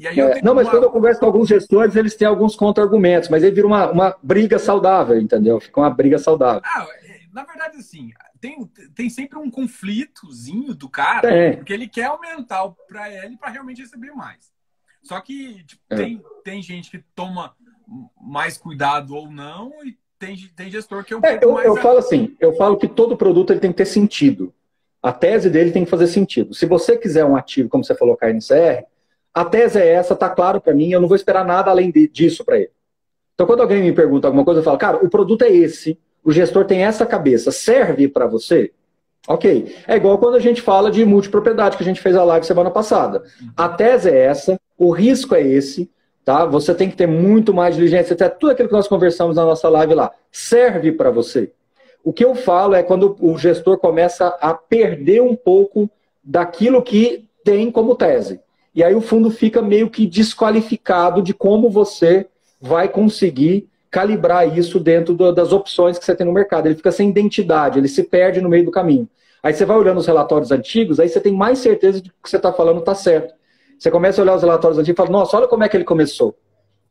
É, não, mas uma... quando eu converso com alguns gestores, eles têm alguns contra-argumentos, mas aí vira uma, uma briga saudável, entendeu? Fica uma briga saudável. Ah, é, na verdade, assim, tem, tem sempre um conflitozinho do cara, é. porque ele quer aumentar para ele para realmente receber mais. Só que tipo, é. tem, tem gente que toma mais cuidado ou não, e tem, tem gestor que é um é, eu, mais. Eu falo assim, eu falo que todo produto ele tem que ter sentido. A tese dele tem que fazer sentido. Se você quiser um ativo, como você falou, KNCR, a tese é essa, tá claro para mim, eu não vou esperar nada além de, disso para ele. Então, quando alguém me pergunta alguma coisa, eu falo, cara, o produto é esse, o gestor tem essa cabeça, serve para você? Ok. É igual quando a gente fala de multipropriedade, que a gente fez a live semana passada. A tese é essa, o risco é esse, tá? Você tem que ter muito mais diligência, até tudo aquilo que nós conversamos na nossa live lá. Serve para você. O que eu falo é quando o gestor começa a perder um pouco daquilo que tem como tese. E aí o fundo fica meio que desqualificado de como você vai conseguir calibrar isso dentro do, das opções que você tem no mercado. Ele fica sem identidade, ele se perde no meio do caminho. Aí você vai olhando os relatórios antigos, aí você tem mais certeza de que o que você está falando está certo. Você começa a olhar os relatórios antigos e fala, nossa, olha como é que ele começou.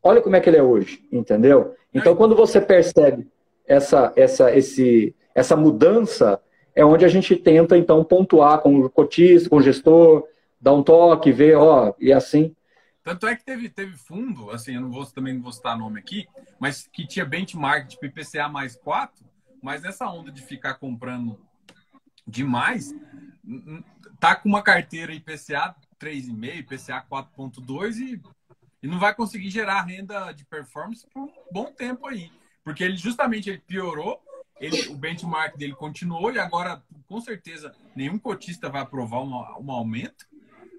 Olha como é que ele é hoje, entendeu? Então, quando você percebe essa, essa, esse, essa mudança, é onde a gente tenta, então, pontuar com o cotista, com o gestor, dá um toque, vê, ó, e assim. Tanto é que teve, teve fundo, assim, eu não vou também não vou citar nome aqui, mas que tinha benchmark de IPCA mais 4, mas nessa onda de ficar comprando demais, tá com uma carteira IPCA 3,5, IPCA 4,2 e e não vai conseguir gerar renda de performance por um bom tempo aí. Porque ele justamente ele piorou, ele, o benchmark dele continuou e agora, com certeza, nenhum cotista vai aprovar um, um aumento,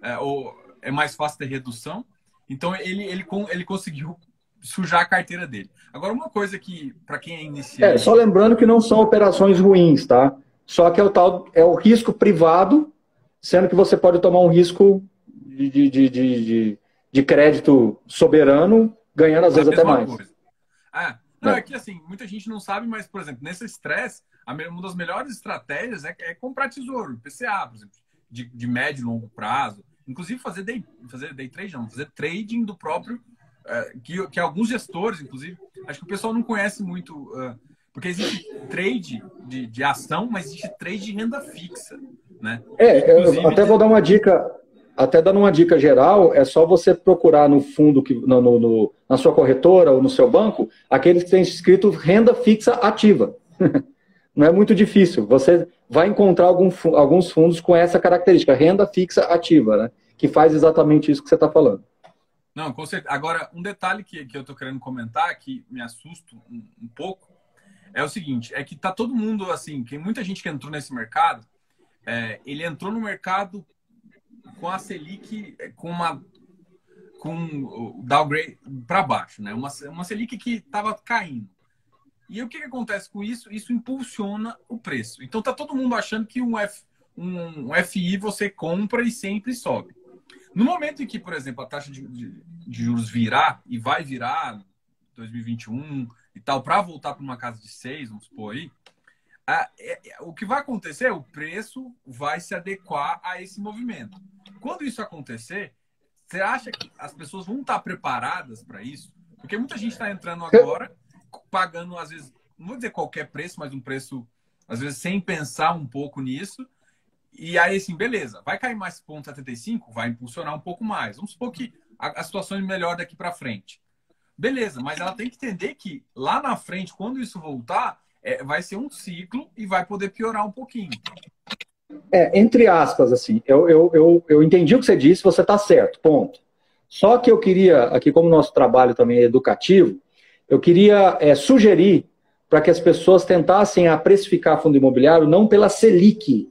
é, ou é mais fácil ter redução. Então ele, ele, ele conseguiu sujar a carteira dele. Agora, uma coisa que, para quem é iniciante. É, só lembrando que não são operações ruins, tá? Só que é o tal, é o risco privado, sendo que você pode tomar um risco de, de, de, de, de crédito soberano, ganhando às é vezes até mais. Coisa. Ah, não, é. é que assim, muita gente não sabe, mas, por exemplo, nesse estresse, uma das melhores estratégias é, é comprar tesouro, PCA, por exemplo, de, de médio e longo prazo. Inclusive fazer day, fazer day trade, não, fazer trading do próprio. É, que, que alguns gestores, inclusive, acho que o pessoal não conhece muito. Uh, porque existe trade de, de ação, mas existe trade de renda fixa. Né? É, eu até vou dar uma dica até dando uma dica geral, é só você procurar no fundo, que, no, no, na sua corretora ou no seu banco, aqueles que têm escrito renda fixa ativa. <laughs> Não é muito difícil. Você vai encontrar algum, alguns fundos com essa característica, renda fixa ativa, né? que faz exatamente isso que você está falando. Não, com certeza. Agora, um detalhe que, que eu estou querendo comentar, que me assusta um, um, pouco, é o seguinte, é que tá todo mundo, assim, tem muita gente que entrou nesse mercado, é, ele entrou no mercado com a Selic com uma com o downgrade para baixo, né? Uma, uma Selic que estava caindo. E o que, que, acontece com isso? Isso impulsiona o preço. Então tá todo mundo achando que um, F, um, um FI você compra e sempre sobe. No momento em que, por exemplo, a taxa de, de, de juros virar e vai virar 2021 e tal, para voltar para uma casa de 6, vamos supor aí, a, é, é, o que vai acontecer é o preço vai se adequar a esse movimento. Quando isso acontecer, você acha que as pessoas vão estar preparadas para isso? Porque muita gente está entrando agora, pagando, às vezes, não vou dizer qualquer preço, mas um preço, às vezes, sem pensar um pouco nisso. E aí, assim, beleza, vai cair mais ponto 75? Vai impulsionar um pouco mais. Vamos supor que a, a situação é melhor daqui para frente. Beleza, mas ela tem que entender que lá na frente, quando isso voltar, é, vai ser um ciclo e vai poder piorar um pouquinho. É, entre aspas, assim, eu, eu, eu, eu entendi o que você disse, você está certo, ponto. Só que eu queria, aqui como nosso trabalho também é educativo, eu queria é, sugerir para que as pessoas tentassem a precificar fundo imobiliário não pela Selic,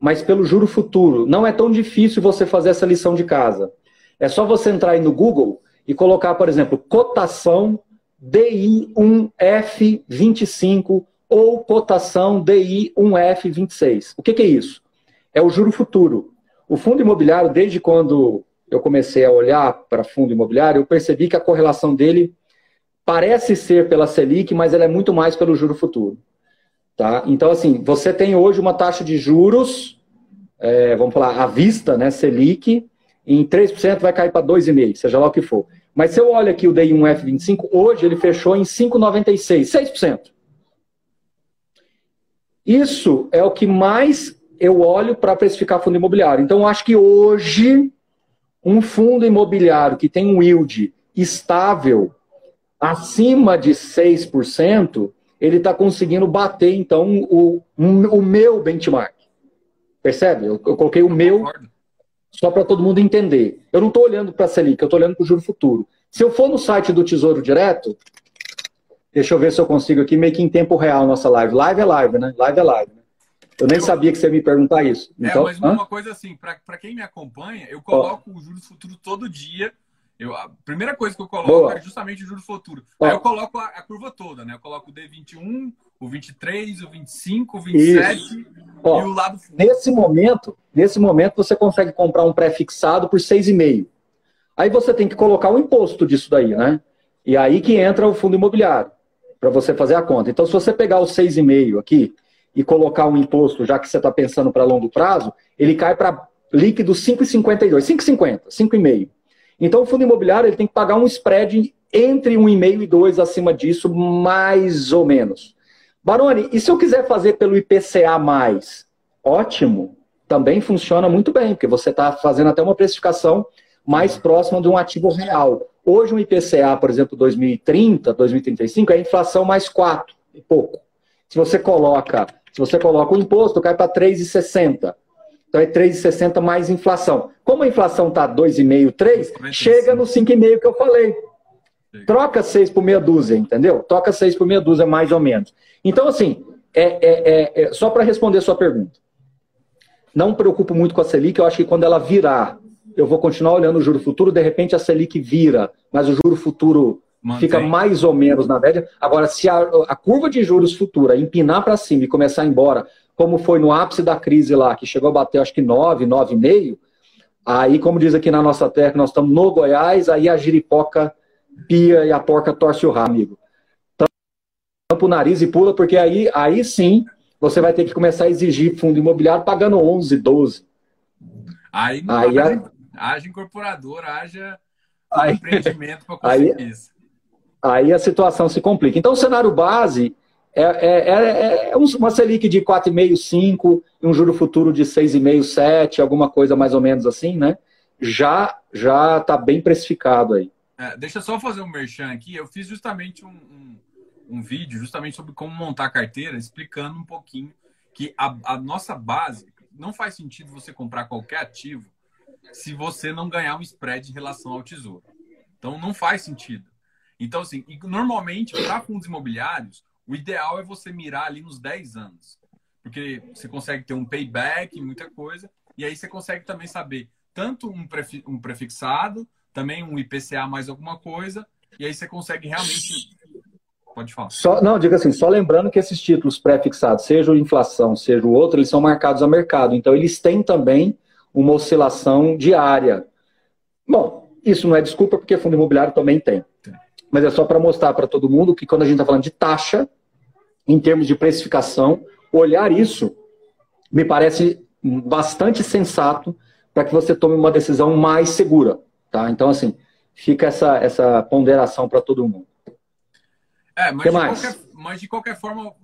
mas pelo juro futuro. Não é tão difícil você fazer essa lição de casa. É só você entrar aí no Google e colocar, por exemplo, cotação DI1F25 ou cotação DI1F26. O que, que é isso? É o juro futuro. O fundo imobiliário, desde quando eu comecei a olhar para fundo imobiliário, eu percebi que a correlação dele parece ser pela Selic, mas ela é muito mais pelo juro futuro. Tá? Então, assim, você tem hoje uma taxa de juros, é, vamos falar, à vista, né, Selic, em 3% vai cair para 2,5%, seja lá o que for. Mas se eu olho aqui o DI1F25, hoje ele fechou em 5,96%, 6%. Isso é o que mais eu olho para precificar fundo imobiliário. Então, eu acho que hoje, um fundo imobiliário que tem um yield estável acima de 6%, ele está conseguindo bater, então, o, o meu benchmark. Percebe? Eu, eu coloquei o meu só para todo mundo entender. Eu não estou olhando para a Selic, eu estou olhando para o juro futuro. Se eu for no site do Tesouro Direto, Deixa eu ver se eu consigo aqui, meio que em tempo real, nossa live. Live é live, né? Live é live. Né? Eu nem sabia que você ia me perguntar isso. É, então, é, mas hã? uma coisa assim, para quem me acompanha, eu coloco o juros futuro todo dia. Eu, a primeira coisa que eu coloco Boa. é justamente o juro futuro. Aí eu coloco a, a, curva toda, né? Eu coloco o D21, o 23, o 25, o 27 isso. Oh. e o lado Nesse momento, nesse momento você consegue comprar um pré-fixado por 6,5. Aí você tem que colocar o imposto disso daí, né? E aí que entra o fundo imobiliário para você fazer a conta. Então, se você pegar o 6,5 aqui e colocar um imposto, já que você está pensando para longo prazo, ele cai para líquido 5,52, 5,50, 5,5. Então, o fundo imobiliário ele tem que pagar um spread entre 1,5 e 2 acima disso, mais ou menos. Baroni, e se eu quiser fazer pelo IPCA+, ótimo, também funciona muito bem, porque você está fazendo até uma precificação mais próxima de um ativo real. Hoje, um IPCA, por exemplo, 2030, 2035, é inflação mais 4 e pouco. Se você coloca, se você coloca o imposto, cai para 3,60. Então é 3,60 mais inflação. Como a inflação está 2,5, 3, chega no 5,5 que eu falei. Troca 6 por meia dúzia, entendeu? Troca 6 por meia dúzia, mais ou menos. Então, assim, é, é, é, é só para responder a sua pergunta. Não me preocupo muito com a Selic, eu acho que quando ela virar, eu vou continuar olhando o juro futuro, de repente a Selic vira, mas o juro futuro Mantém. fica mais ou menos na média. Agora, se a, a curva de juros futura empinar para cima e começar a ir embora, como foi no ápice da crise lá, que chegou a bater acho que 9, 9,5, aí, como diz aqui na nossa terra, nós estamos no Goiás, aí a giripoca pia e a porca torce o rabo, amigo. Tampa o nariz e pula, porque aí, aí sim você vai ter que começar a exigir fundo imobiliário pagando 11, 12. Aí, aí a... haja incorporador, haja aí, empreendimento para <laughs> conseguir aí, isso. Aí a situação se complica. Então, o cenário base é, é, é, é uma Selic de 4,5, 5, e um juro futuro de 6,5, 7, alguma coisa mais ou menos assim, né? Já já está bem precificado aí. É, deixa só fazer um merchan aqui. Eu fiz justamente um, um, um, vídeo justamente sobre como montar carteira, explicando um pouquinho que a, a nossa base não faz sentido você comprar qualquer ativo se você não ganhar um spread em relação ao tesouro. Então não faz sentido. Então, assim, normalmente, para fundos imobiliários, o ideal é você mirar ali nos 10 anos. Porque você consegue ter um payback, muita coisa, e aí você consegue também saber tanto um, prefi um prefixado, também um IPCA mais alguma coisa, e aí você consegue realmente. Pode falar. Só, não, diga assim, só lembrando que esses títulos pré-fixados, seja o inflação, seja o outro, eles são marcados a mercado. Então, eles têm também uma oscilação diária. Bom, isso não é desculpa, porque fundo imobiliário também tem. Mas é só para mostrar para todo mundo que quando a gente está falando de taxa, em termos de precificação, olhar isso me parece bastante sensato para que você tome uma decisão mais segura. Tá? Então, assim, fica essa, essa ponderação para todo mundo. É, mas, de qualquer, mas de qualquer forma,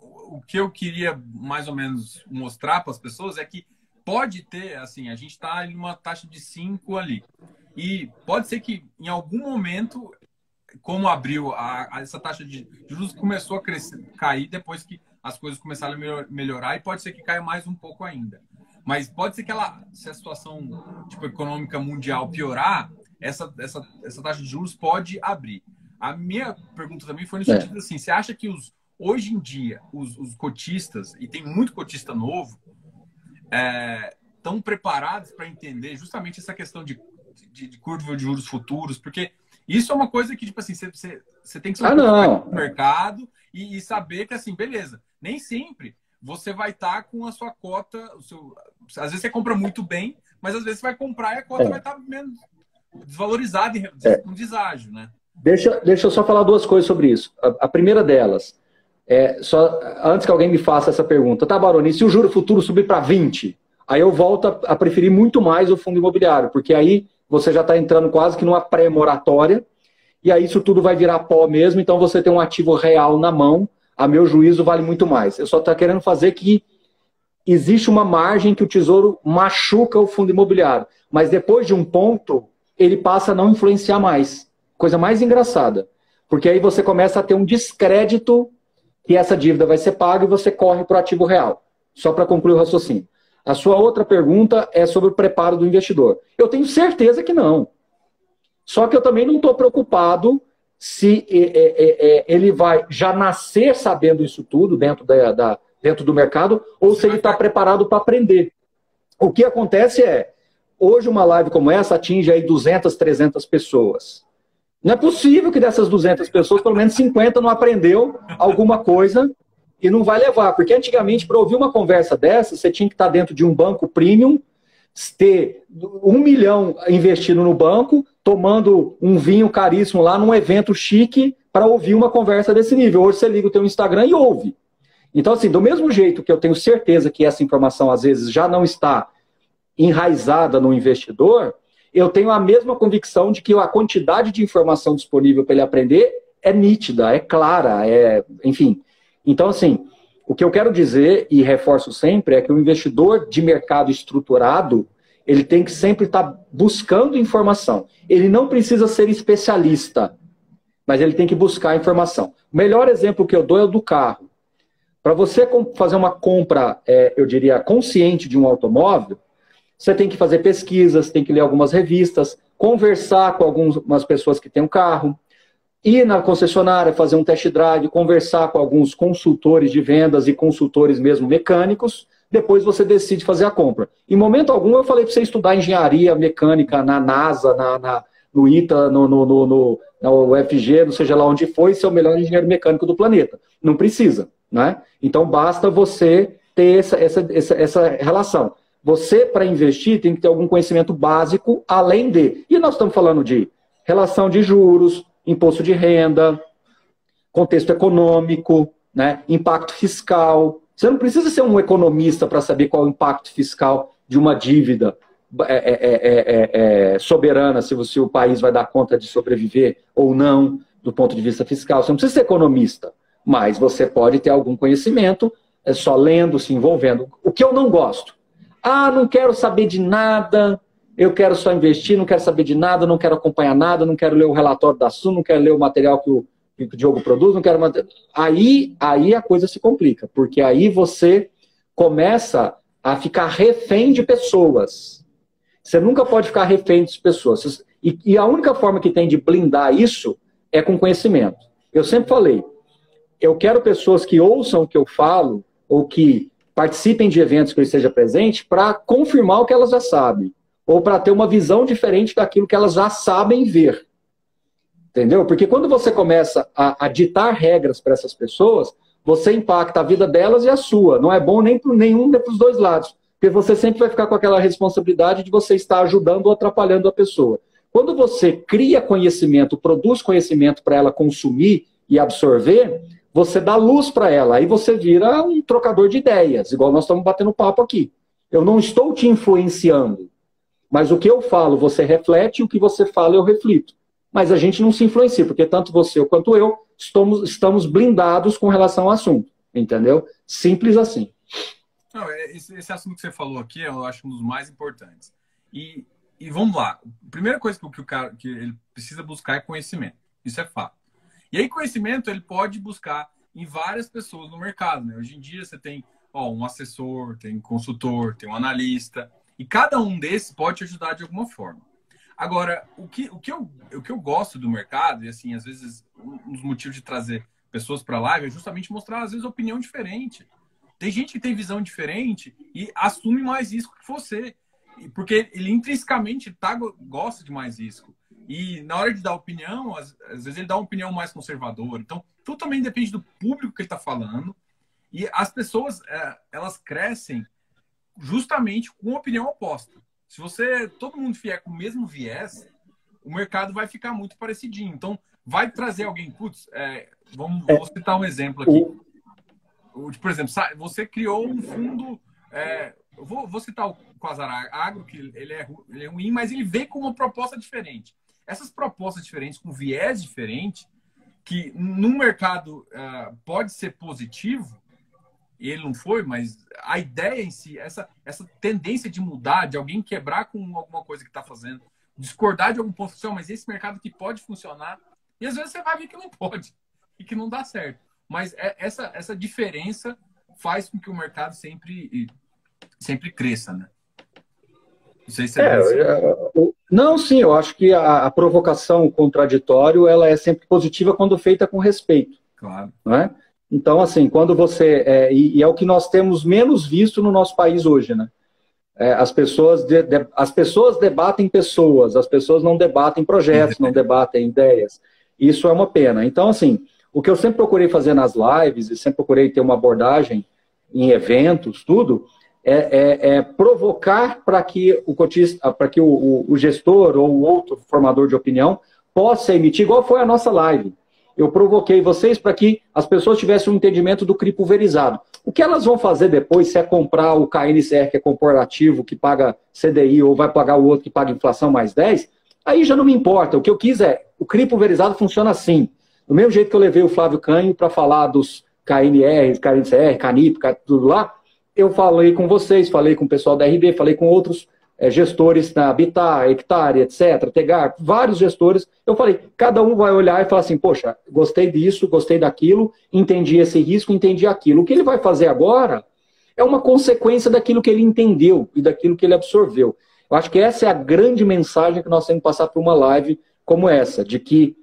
o que eu queria mais ou menos mostrar para as pessoas é que pode ter, assim, a gente está em uma taxa de 5 ali. E pode ser que em algum momento, como abriu, a, a, essa taxa de juros começou a crescer, cair depois que as coisas começaram a melhorar e pode ser que caia mais um pouco ainda. Mas pode ser que ela, se a situação tipo, econômica mundial piorar, essa, essa, essa taxa de juros pode abrir. A minha pergunta também foi no é. sentido assim: você acha que os, hoje em dia os, os cotistas, e tem muito cotista novo, estão é, preparados para entender justamente essa questão de, de, de, curva de juros futuros? Porque isso é uma coisa que, tipo assim, você, você, tem que ser ah, no mercado e, e saber que, assim, beleza, nem sempre você vai estar tá com a sua cota. O seu, às vezes você compra muito bem, mas às vezes você vai comprar e a cota é. vai estar tá menos desvalorizada, é. com deságio, né? Deixa, deixa eu só falar duas coisas sobre isso. A, a, primeira delas, é só antes que alguém me faça essa pergunta, tá, Baroni, se o juro futuro subir para 20, aí eu volto a, a, preferir muito mais o fundo imobiliário, porque aí você já está entrando quase que numa pré-moratória, e aí isso tudo vai virar pó mesmo, então você tem um ativo real na mão a meu juízo, vale muito mais. Eu só estou querendo fazer que existe uma margem que o Tesouro machuca o fundo imobiliário. Mas depois de um ponto, ele passa a não influenciar mais. Coisa mais engraçada. Porque aí você começa a ter um descrédito que essa dívida vai ser paga e você corre para o ativo real. Só para concluir o raciocínio. A sua outra pergunta é sobre o preparo do investidor. Eu tenho certeza que não. Só que eu também não estou preocupado se é, é, é, ele vai já nascer sabendo isso tudo dentro, da, da dentro do mercado ou se ele está preparado para aprender. O que acontece é, hoje uma live como essa atinge aí 200, 300 pessoas. Não é possível que dessas 200 pessoas, pelo menos 50 não aprendeu alguma coisa e não vai levar. Porque antigamente, para ouvir uma conversa dessa, você tinha que estar dentro de um banco premium, ter um milhão investido no banco, tomando um vinho caríssimo lá num evento chique para ouvir uma conversa desse nível. Hoje você liga o teu Instagram e ouve. Então, assim, do mesmo jeito que eu tenho certeza que essa informação às vezes já não está enraizada no investidor, eu tenho a mesma convicção de que a quantidade de informação disponível para ele aprender é nítida, é clara, é, enfim. Então, assim, o que eu quero dizer e reforço sempre é que o investidor de mercado estruturado, ele tem que sempre estar tá buscando informação. Ele não precisa ser especialista, mas ele tem que buscar informação. O melhor exemplo que eu dou é o do carro. Para você fazer uma compra, é, eu diria, consciente de um automóvel, você tem que fazer pesquisas, tem que ler algumas revistas, conversar com algumas pessoas que têm um carro, ir na concessionária, fazer um test drive, conversar com alguns consultores de vendas e consultores mesmo mecânicos, depois você decide fazer a compra. Em momento algum eu falei para você estudar engenharia mecânica na NASA, na, na no ITA, no, no, no, no, na UFG, não seja lá onde foi, ser o melhor engenheiro mecânico do planeta. Não precisa, né? Então basta você ter essa, essa, essa, essa relação. Você, para investir, tem que ter algum conhecimento básico além de. E nós estamos falando de relação de juros, imposto de renda, contexto econômico, né, impacto fiscal. Você não precisa ser um economista para saber qual é o impacto fiscal de uma dívida é, é, é, soberana, se, se o país vai dar conta de sobreviver ou não, do ponto de vista fiscal. Você não precisa ser economista, mas você pode ter algum conhecimento é só lendo, se envolvendo. O que eu não gosto ah, não quero saber de nada, eu quero só investir, não quero saber de nada, não quero acompanhar nada, não quero ler o relatório da SUN, não quero ler o material que o, que o Diogo produz, não quero. Aí, aí a coisa se complica, porque aí você começa a ficar refém de pessoas. Você nunca pode ficar refém de pessoas. E, e a única forma que tem de blindar isso é com conhecimento. Eu sempre falei, eu quero pessoas que ouçam o que eu falo, ou que participem de eventos que eu esteja presente para confirmar o que elas já sabem, ou para ter uma visão diferente daquilo que elas já sabem ver. Entendeu? Porque quando você começa a, a ditar regras para essas pessoas, você impacta a vida delas e a sua. Não é bom nem para nenhum nem para os dois lados. Porque você sempre vai ficar com aquela responsabilidade de você estar ajudando ou atrapalhando a pessoa. Quando você cria conhecimento, produz conhecimento para ela consumir e absorver, você dá luz para ela, aí você vira um trocador de ideias, igual nós estamos batendo papo aqui. Eu não estou te influenciando, mas o que eu falo você reflete, e o que você fala eu reflito. Mas a gente não se influencia, porque tanto você quanto eu estamos, estamos blindados com relação ao assunto, entendeu? Simples assim. Não, é, esse, esse, assunto que você falou aqui, eu acho um dos mais importantes. E, e vamos lá. A primeira coisa que, que o cara que ele precisa buscar é conhecimento. Isso é fato. E aí, conhecimento ele pode buscar em várias pessoas no mercado. Né? Hoje em dia, você tem ó, um assessor, tem um consultor, tem um analista, e cada um desses pode te ajudar de alguma forma. Agora, o que, o que, eu, o que eu gosto do mercado, e assim, às vezes, um dos motivos de trazer pessoas para a live é justamente mostrar, às vezes, opinião diferente. Tem gente que tem visão diferente e assume mais risco que você. Porque ele intrinsecamente tá, gosta de mais risco. E na hora de dar opinião, às, às, vezes ele dá uma opinião mais conservadora. Então, tudo também depende do público que ele está falando. E as pessoas, é, elas crescem justamente com opinião oposta. Se você, todo mundo vier com o mesmo viés, o mercado vai ficar muito parecidinho. Então, vai trazer alguém, putz, é, vamos, é. vou citar um exemplo aqui. Por exemplo, você criou um fundo, é, vou, vou citar o Quasar Agro, que ele é, ele é ruim, mas ele veio com uma proposta diferente essas propostas diferentes, com viés diferente, que no mercado uh, pode ser positivo, e ele não foi, mas a ideia em si, essa, essa tendência de mudar, de alguém quebrar com alguma coisa que está fazendo, discordar de algum ponto, assim, mas esse mercado que pode funcionar, e às vezes você vai ver que não pode, e que não dá certo. Mas é, essa, essa diferença faz com que o mercado sempre, sempre cresça, né? Não sei se é, é não, sim, eu acho que a, a, provocação, o contraditório, ela é sempre positiva quando feita com respeito. Claro. Não é? Então, assim, quando você. É, e, e, é o que nós temos menos visto no nosso país hoje, né? É, as, pessoas de, de, as pessoas debatem pessoas, as pessoas não debatem projetos, não debatem ideias. Isso é uma pena. Então, assim, o que eu sempre procurei fazer nas lives, e sempre procurei ter uma abordagem em eventos, tudo, é, é, é provocar para que o cotista, para que o, o, o, gestor ou o outro formador de opinião possa emitir, igual foi a nossa live. Eu provoquei vocês para que as pessoas tivessem um entendimento do CRI pulverizado. O que elas vão fazer depois, se é comprar o KNCR, que é corporativo, que paga CDI, ou vai pagar o outro que paga inflação mais 10, aí já não me importa. O que eu quis é, o CRI pulverizado funciona assim. Do mesmo jeito que eu levei o Flávio Canho para falar dos KNR, KNCR, CANIP, tudo lá, eu falei com vocês, falei com o pessoal da RB, falei com outros gestores na Habitat, Hectare, etc., Tegar, vários gestores. Eu falei, cada um vai olhar e falar assim, poxa, gostei disso, gostei daquilo, entendi esse risco, entendi aquilo. O que ele vai fazer agora é uma consequência daquilo que ele entendeu e daquilo que ele absorveu. Eu acho que essa é a grande mensagem que nós temos que passar para uma live como essa, de que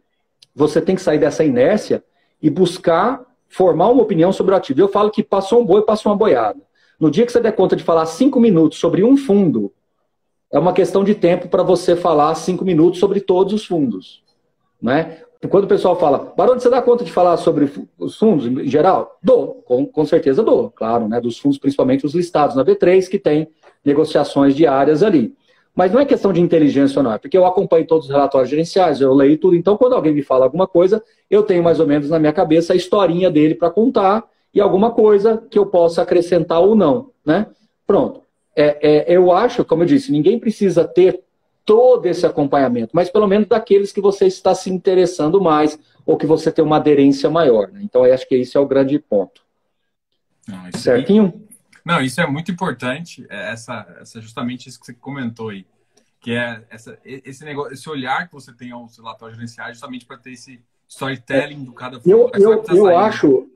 você tem que sair dessa inércia e buscar formar uma opinião sobre o ativo. Eu falo que passou um boi, passou uma boiada. No dia que você der conta de falar cinco minutos sobre um fundo, é uma questão de tempo para você falar cinco minutos sobre todos os fundos. Né? Quando o pessoal fala, Barão, você dá conta de falar sobre os fundos em geral? Dou, com, com certeza dou, claro, né? Dos fundos, principalmente os listados na B3, que tem negociações diárias ali. Mas não é questão de inteligência ou não, é porque eu acompanho todos os relatórios gerenciais, eu leio tudo. Então, quando alguém me fala alguma coisa, eu tenho mais ou menos na minha cabeça a historinha dele para contar e alguma coisa que eu possa acrescentar ou não, né? Pronto. É, é, eu acho, como eu disse, ninguém precisa ter todo esse acompanhamento, mas pelo menos daqueles que você está se interessando mais ou que você tem uma aderência maior. Né? Então, eu acho que esse é o grande ponto. Não, Certinho? É... Não, isso é muito importante, é essa, essa, justamente isso que você comentou aí, que é essa, esse, negócio, esse olhar que você tem aos relatórios gerenciais justamente para ter esse storytelling do cada fundo. Eu, eu, eu acho,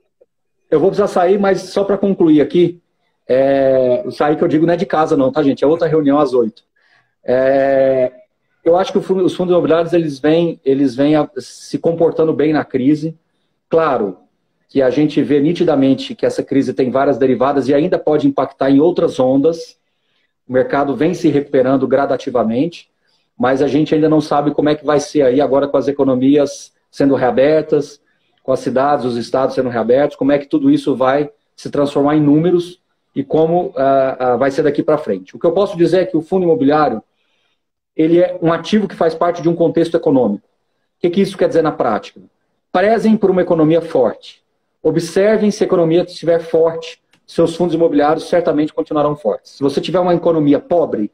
eu vou precisar sair, mas só para concluir aqui, é, sair que eu digo não é de casa não, tá gente? É outra reunião às oito. É, eu acho que os fundos imobiliários eles vêm, eles vêm se comportando bem na crise. Claro que a gente vê nitidamente que essa crise tem várias derivadas e ainda pode impactar em outras ondas. O mercado vem se recuperando gradativamente, mas a gente ainda não sabe como é que vai ser aí agora com as economias sendo reabertas, com as cidades, os estados sendo reabertos, como é que tudo isso vai se transformar em números e como uh, uh, vai ser daqui para frente. O que eu posso dizer é que o fundo imobiliário ele é um ativo que faz parte de um contexto econômico. O que, que isso quer dizer na prática? Prezem por uma economia forte. Observem se a economia estiver forte, seus fundos imobiliários certamente continuarão fortes. Se você tiver uma economia pobre,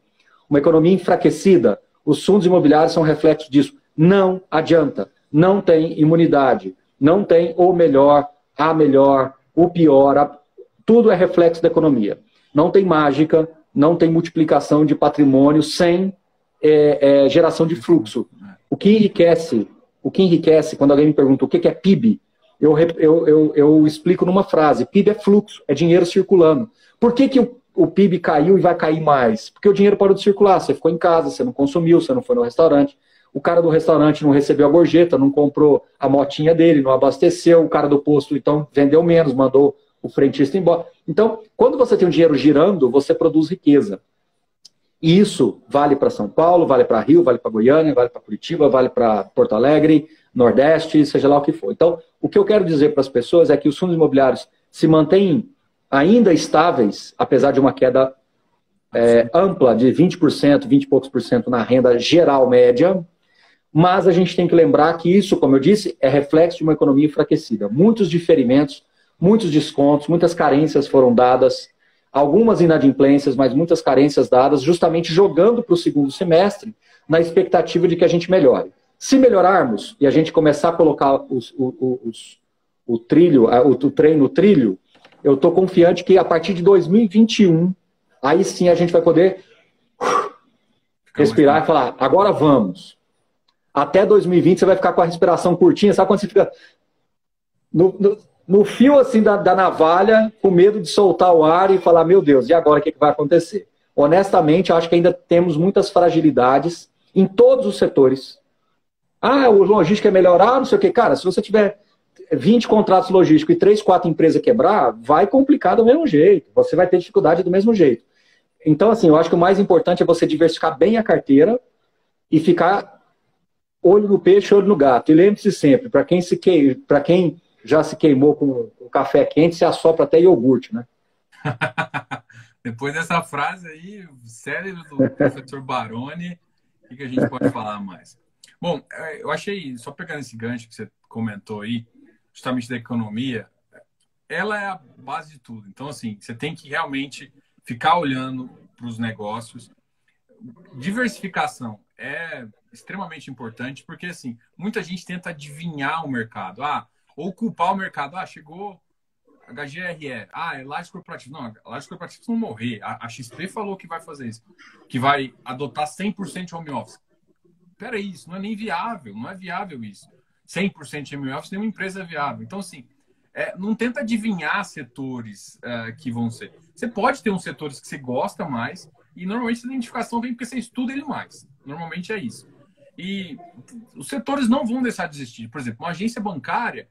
uma economia enfraquecida, os fundos imobiliários são reflexos disso. Não adianta, não tem imunidade, não tem o melhor, a melhor, o pior, a... tudo é reflexo da economia. Não tem mágica, não tem multiplicação de patrimônio sem é, é, geração de fluxo. O que enriquece, o que enriquece, quando alguém me pergunta o que é PIB, eu, eu, eu, eu explico numa frase: PIB é fluxo, é dinheiro circulando. Por que, que o, o PIB caiu e vai cair mais? Porque o dinheiro parou de circular, você ficou em casa, você não consumiu, você não foi no restaurante. O cara do restaurante não recebeu a gorjeta, não comprou a motinha dele, não abasteceu. O cara do posto, então, vendeu menos, mandou o frentista embora. Então, quando você tem o dinheiro girando, você produz riqueza. E isso vale para São Paulo, vale para Rio, vale para Goiânia, vale para Curitiba, vale para Porto Alegre, Nordeste, seja lá o que for. Então, o que eu quero dizer para as pessoas é que os fundos imobiliários se mantêm ainda estáveis, apesar de uma queda é, ampla de 20%, 20 e poucos por cento na renda geral média, mas a gente tem que lembrar que isso, como eu disse, é reflexo de uma economia enfraquecida. Muitos diferimentos, muitos descontos, muitas carências foram dadas, algumas inadimplências, mas muitas carências dadas, justamente jogando para o segundo semestre, na expectativa de que a gente melhore. Se melhorarmos e a gente começar a colocar os, os, os, o trilho, o, o trem no trilho, eu estou confiante que a partir de 2021, aí sim a gente vai poder respirar e falar, agora vamos. Até 2020 você vai ficar com a respiração curtinha, sabe quando você fica no, no, no fio assim da, da, navalha, com medo de soltar o ar e falar, meu Deus, e agora o que, que vai acontecer? Honestamente, acho que ainda temos muitas fragilidades em todos os setores. Ah, o logística é melhorar, não sei o quê. Cara, se você tiver 20 contratos logísticos e 3, 4 empresas quebrar, vai complicar do mesmo jeito. Você vai ter dificuldade do mesmo jeito. Então, assim, eu acho que o mais importante é você diversificar bem a carteira e ficar olho no peixe, olho no gato. E lembre-se sempre, para quem se que... para quem já se queimou com o café quente, se assopra até iogurte, né? <laughs> Depois dessa frase aí, cérebro do professor Baroni, o que a gente pode falar mais? Bom, é, eu achei, só pegando esse gancho que você comentou aí, justamente da economia, ela é a base de tudo. Então, assim, você tem que realmente ficar olhando para os negócios. Diversificação é extremamente importante, porque, assim, muita gente tenta adivinhar o mercado. Ah, ou culpar o mercado. Ah, chegou HGRE. Ah, é laje corporativa. Não, a laje corporativa não morrer. A, a, XP falou que vai fazer isso. Que vai adotar 100% home office. Peraí, isso não é nem viável. Não é viável isso. 100% home office, nenhuma empresa é viável. Então, assim, é, não tenta adivinhar setores uh, que vão ser. Você pode ter uns setores que você gosta mais, e normalmente a identificação vem porque você estuda ele mais. Normalmente é isso. E os setores não vão deixar de existir. Por exemplo, uma agência bancária,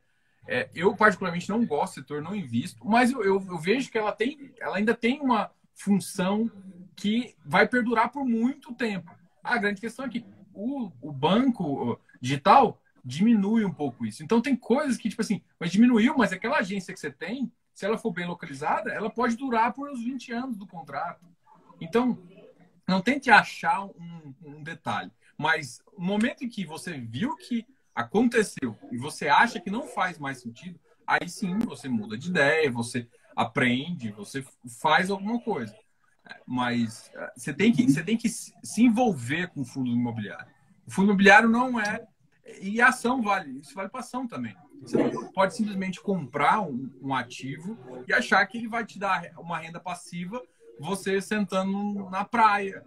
é, eu particularmente não gosto do setor, não invisto, mas eu, eu, eu, vejo que ela, tem, ela ainda tem uma função que vai perdurar por muito tempo. A grande questão é que o, o banco digital diminui um pouco isso. Então tem coisas que, tipo assim, mas diminuiu, mas aquela agência que você tem, se ela for bem localizada, ela pode durar por uns 20 anos do contrato. Então, não tente achar um, um detalhe. Mas no momento em que você viu que aconteceu e você acha que não faz mais sentido, aí sim você muda de ideia, você aprende, você faz alguma coisa. Mas eh, você tem que, você tem que se envolver com o fundo imobiliário. O fundo imobiliário não é. E a ação vale, isso vale para ação também. Você não pode simplesmente comprar um, um, ativo e achar que ele vai te dar uma renda passiva você sentando na praia.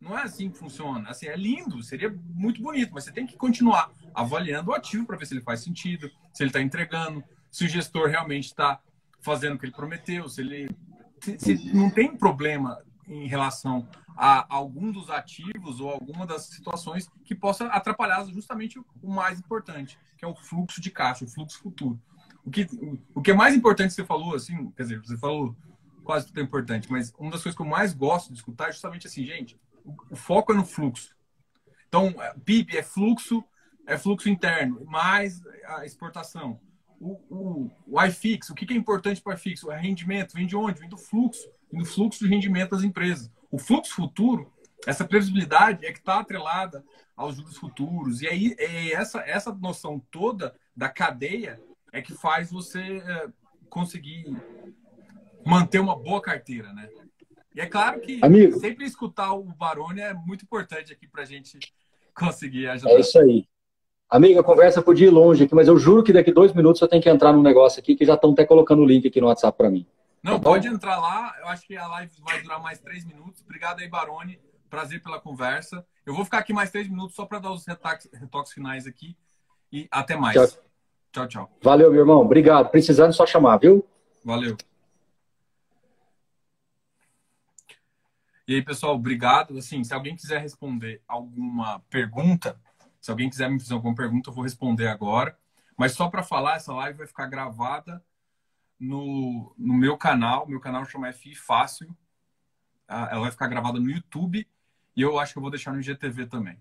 Não é assim que funciona. Assim, é lindo, seria muito bonito, mas você tem que continuar avaliando o ativo para ver se ele faz sentido, se ele está entregando, se o gestor realmente está fazendo o que ele prometeu, se ele se, se não tem problema em relação a algum dos ativos ou alguma das situações que possa atrapalhar justamente o mais importante, que é o fluxo de caixa, o fluxo futuro. O que, o que é mais importante que você falou, assim, quer dizer, você falou quase tudo é importante, mas uma das coisas que eu mais gosto de escutar é justamente assim, gente, o, o foco é no fluxo. Então, PIB é fluxo, é fluxo interno, mais a exportação. O, o, o iFix, o que é importante para o iFix? O rendimento, vem de onde? Vem do fluxo, vem do fluxo de rendimento das empresas. O fluxo futuro, essa previsibilidade é que está atrelada aos juros futuros. E aí, é essa, essa noção toda da cadeia é que faz você é, conseguir manter uma boa carteira, né? E é claro que Amigo, sempre escutar o Baroni é muito importante aqui para a gente conseguir ajudar. É isso aí. Amiga, a conversa podia ir longe aqui, mas eu juro que daqui dois minutos eu tenho que entrar num negócio aqui que já estão até colocando o link aqui no WhatsApp para mim. Não, tá pode entrar lá. Eu acho que a live vai durar mais três minutos. Obrigado aí, Baroni. Prazer pela conversa. Eu vou ficar aqui mais três minutos só para dar os retoques, retoques finais aqui. E até mais. Tchau. tchau, tchau. Valeu, meu irmão. Obrigado. Precisando, só chamar, viu? Valeu. E aí, pessoal, obrigado. Assim, se alguém quiser responder alguma pergunta, se alguém quiser me fazer alguma pergunta, eu vou responder agora. Mas só para falar, essa live vai ficar gravada no, no meu canal. Meu canal chama FI Fácil. Ah, ela vai ficar gravada no YouTube e eu acho que eu vou deixar no IGTV também.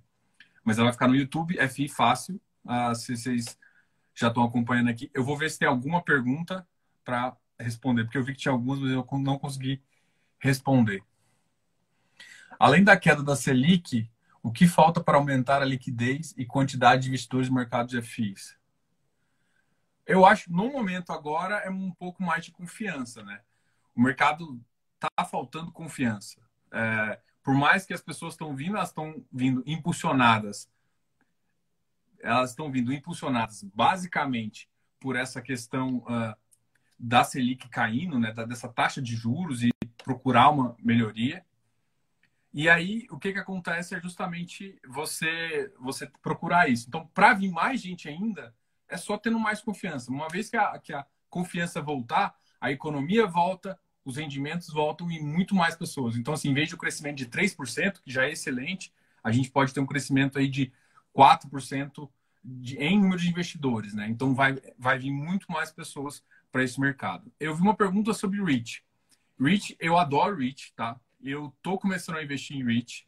Mas ela vai ficar no YouTube, FI Fácil. Ah, se vocês já estão acompanhando aqui, eu vou ver se tem alguma pergunta para responder, porque eu vi que tinha algumas, mas eu não consegui responder. Além da queda da Selic, o que falta para aumentar a liquidez e quantidade de investidores no mercado de FIs? Eu acho, no momento agora, é um pouco mais de confiança, né? O mercado está faltando confiança. É, por mais que as pessoas estão vindo, elas estão vindo impulsionadas. Elas estão vindo impulsionadas basicamente por essa questão uh, da Selic caindo, né? dessa taxa de juros e procurar uma melhoria. E aí, o que, que acontece é justamente você você procurar isso. Então, para vir mais gente ainda, é só tendo mais confiança. Uma vez que a, que a confiança voltar, a economia volta, os rendimentos voltam e muito mais pessoas. Então, assim, em vez de um crescimento de 3%, que já é excelente, a gente pode ter um crescimento aí de 4% de, em número de investidores, né? Então, vai, vai vir muito mais pessoas para esse mercado. Eu vi uma pergunta sobre REIT. REIT, eu adoro REIT, tá? Eu tô começando a investir em REIT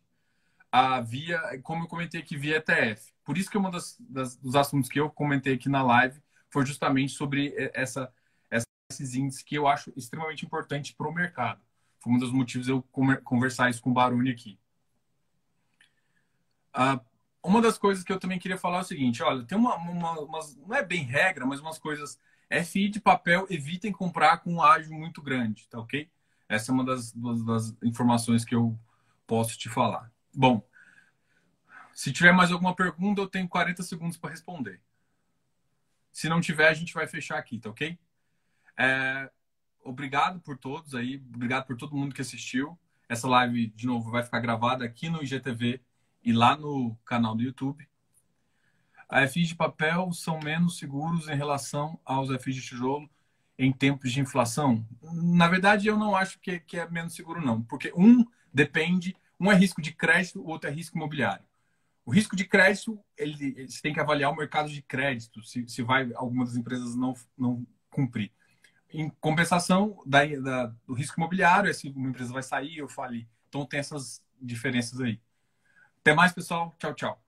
a via, como eu comentei aqui, via ETF. Por isso que uma das, das, dos assuntos que eu comentei aqui na live foi justamente sobre essa, essa, esses índices que eu acho extremamente importante para o mercado. Foi um dos motivos eu conversar isso com o Baroni aqui. Ah, uma das coisas que eu também queria falar é o seguinte, olha, tem uma, uma umas, não é bem regra, mas umas coisas, FI de papel, evitem comprar com um ágio muito grande, tá ok? Essa é uma das, das, informações que eu posso te falar. Bom, se tiver mais alguma pergunta, eu tenho 40 segundos para responder. Se não tiver, a gente vai fechar aqui, tá ok? É, obrigado por todos aí, obrigado por todo mundo que assistiu. Essa live, de novo, vai ficar gravada aqui no IGTV e lá no canal do YouTube. As FIs de papel são menos seguros em relação aos FIs de tijolo em tempos de inflação? Na verdade, eu não acho que, que é menos seguro, não. Porque um depende, um é risco de crédito, o outro é risco imobiliário. O risco de crédito, ele, você tem que avaliar o mercado de crédito, se, se vai alguma das empresas não, não cumprir. Em compensação da, da, do risco imobiliário, é se uma empresa vai sair ou falir. Então tem essas diferenças aí. Até mais, pessoal. Tchau, tchau.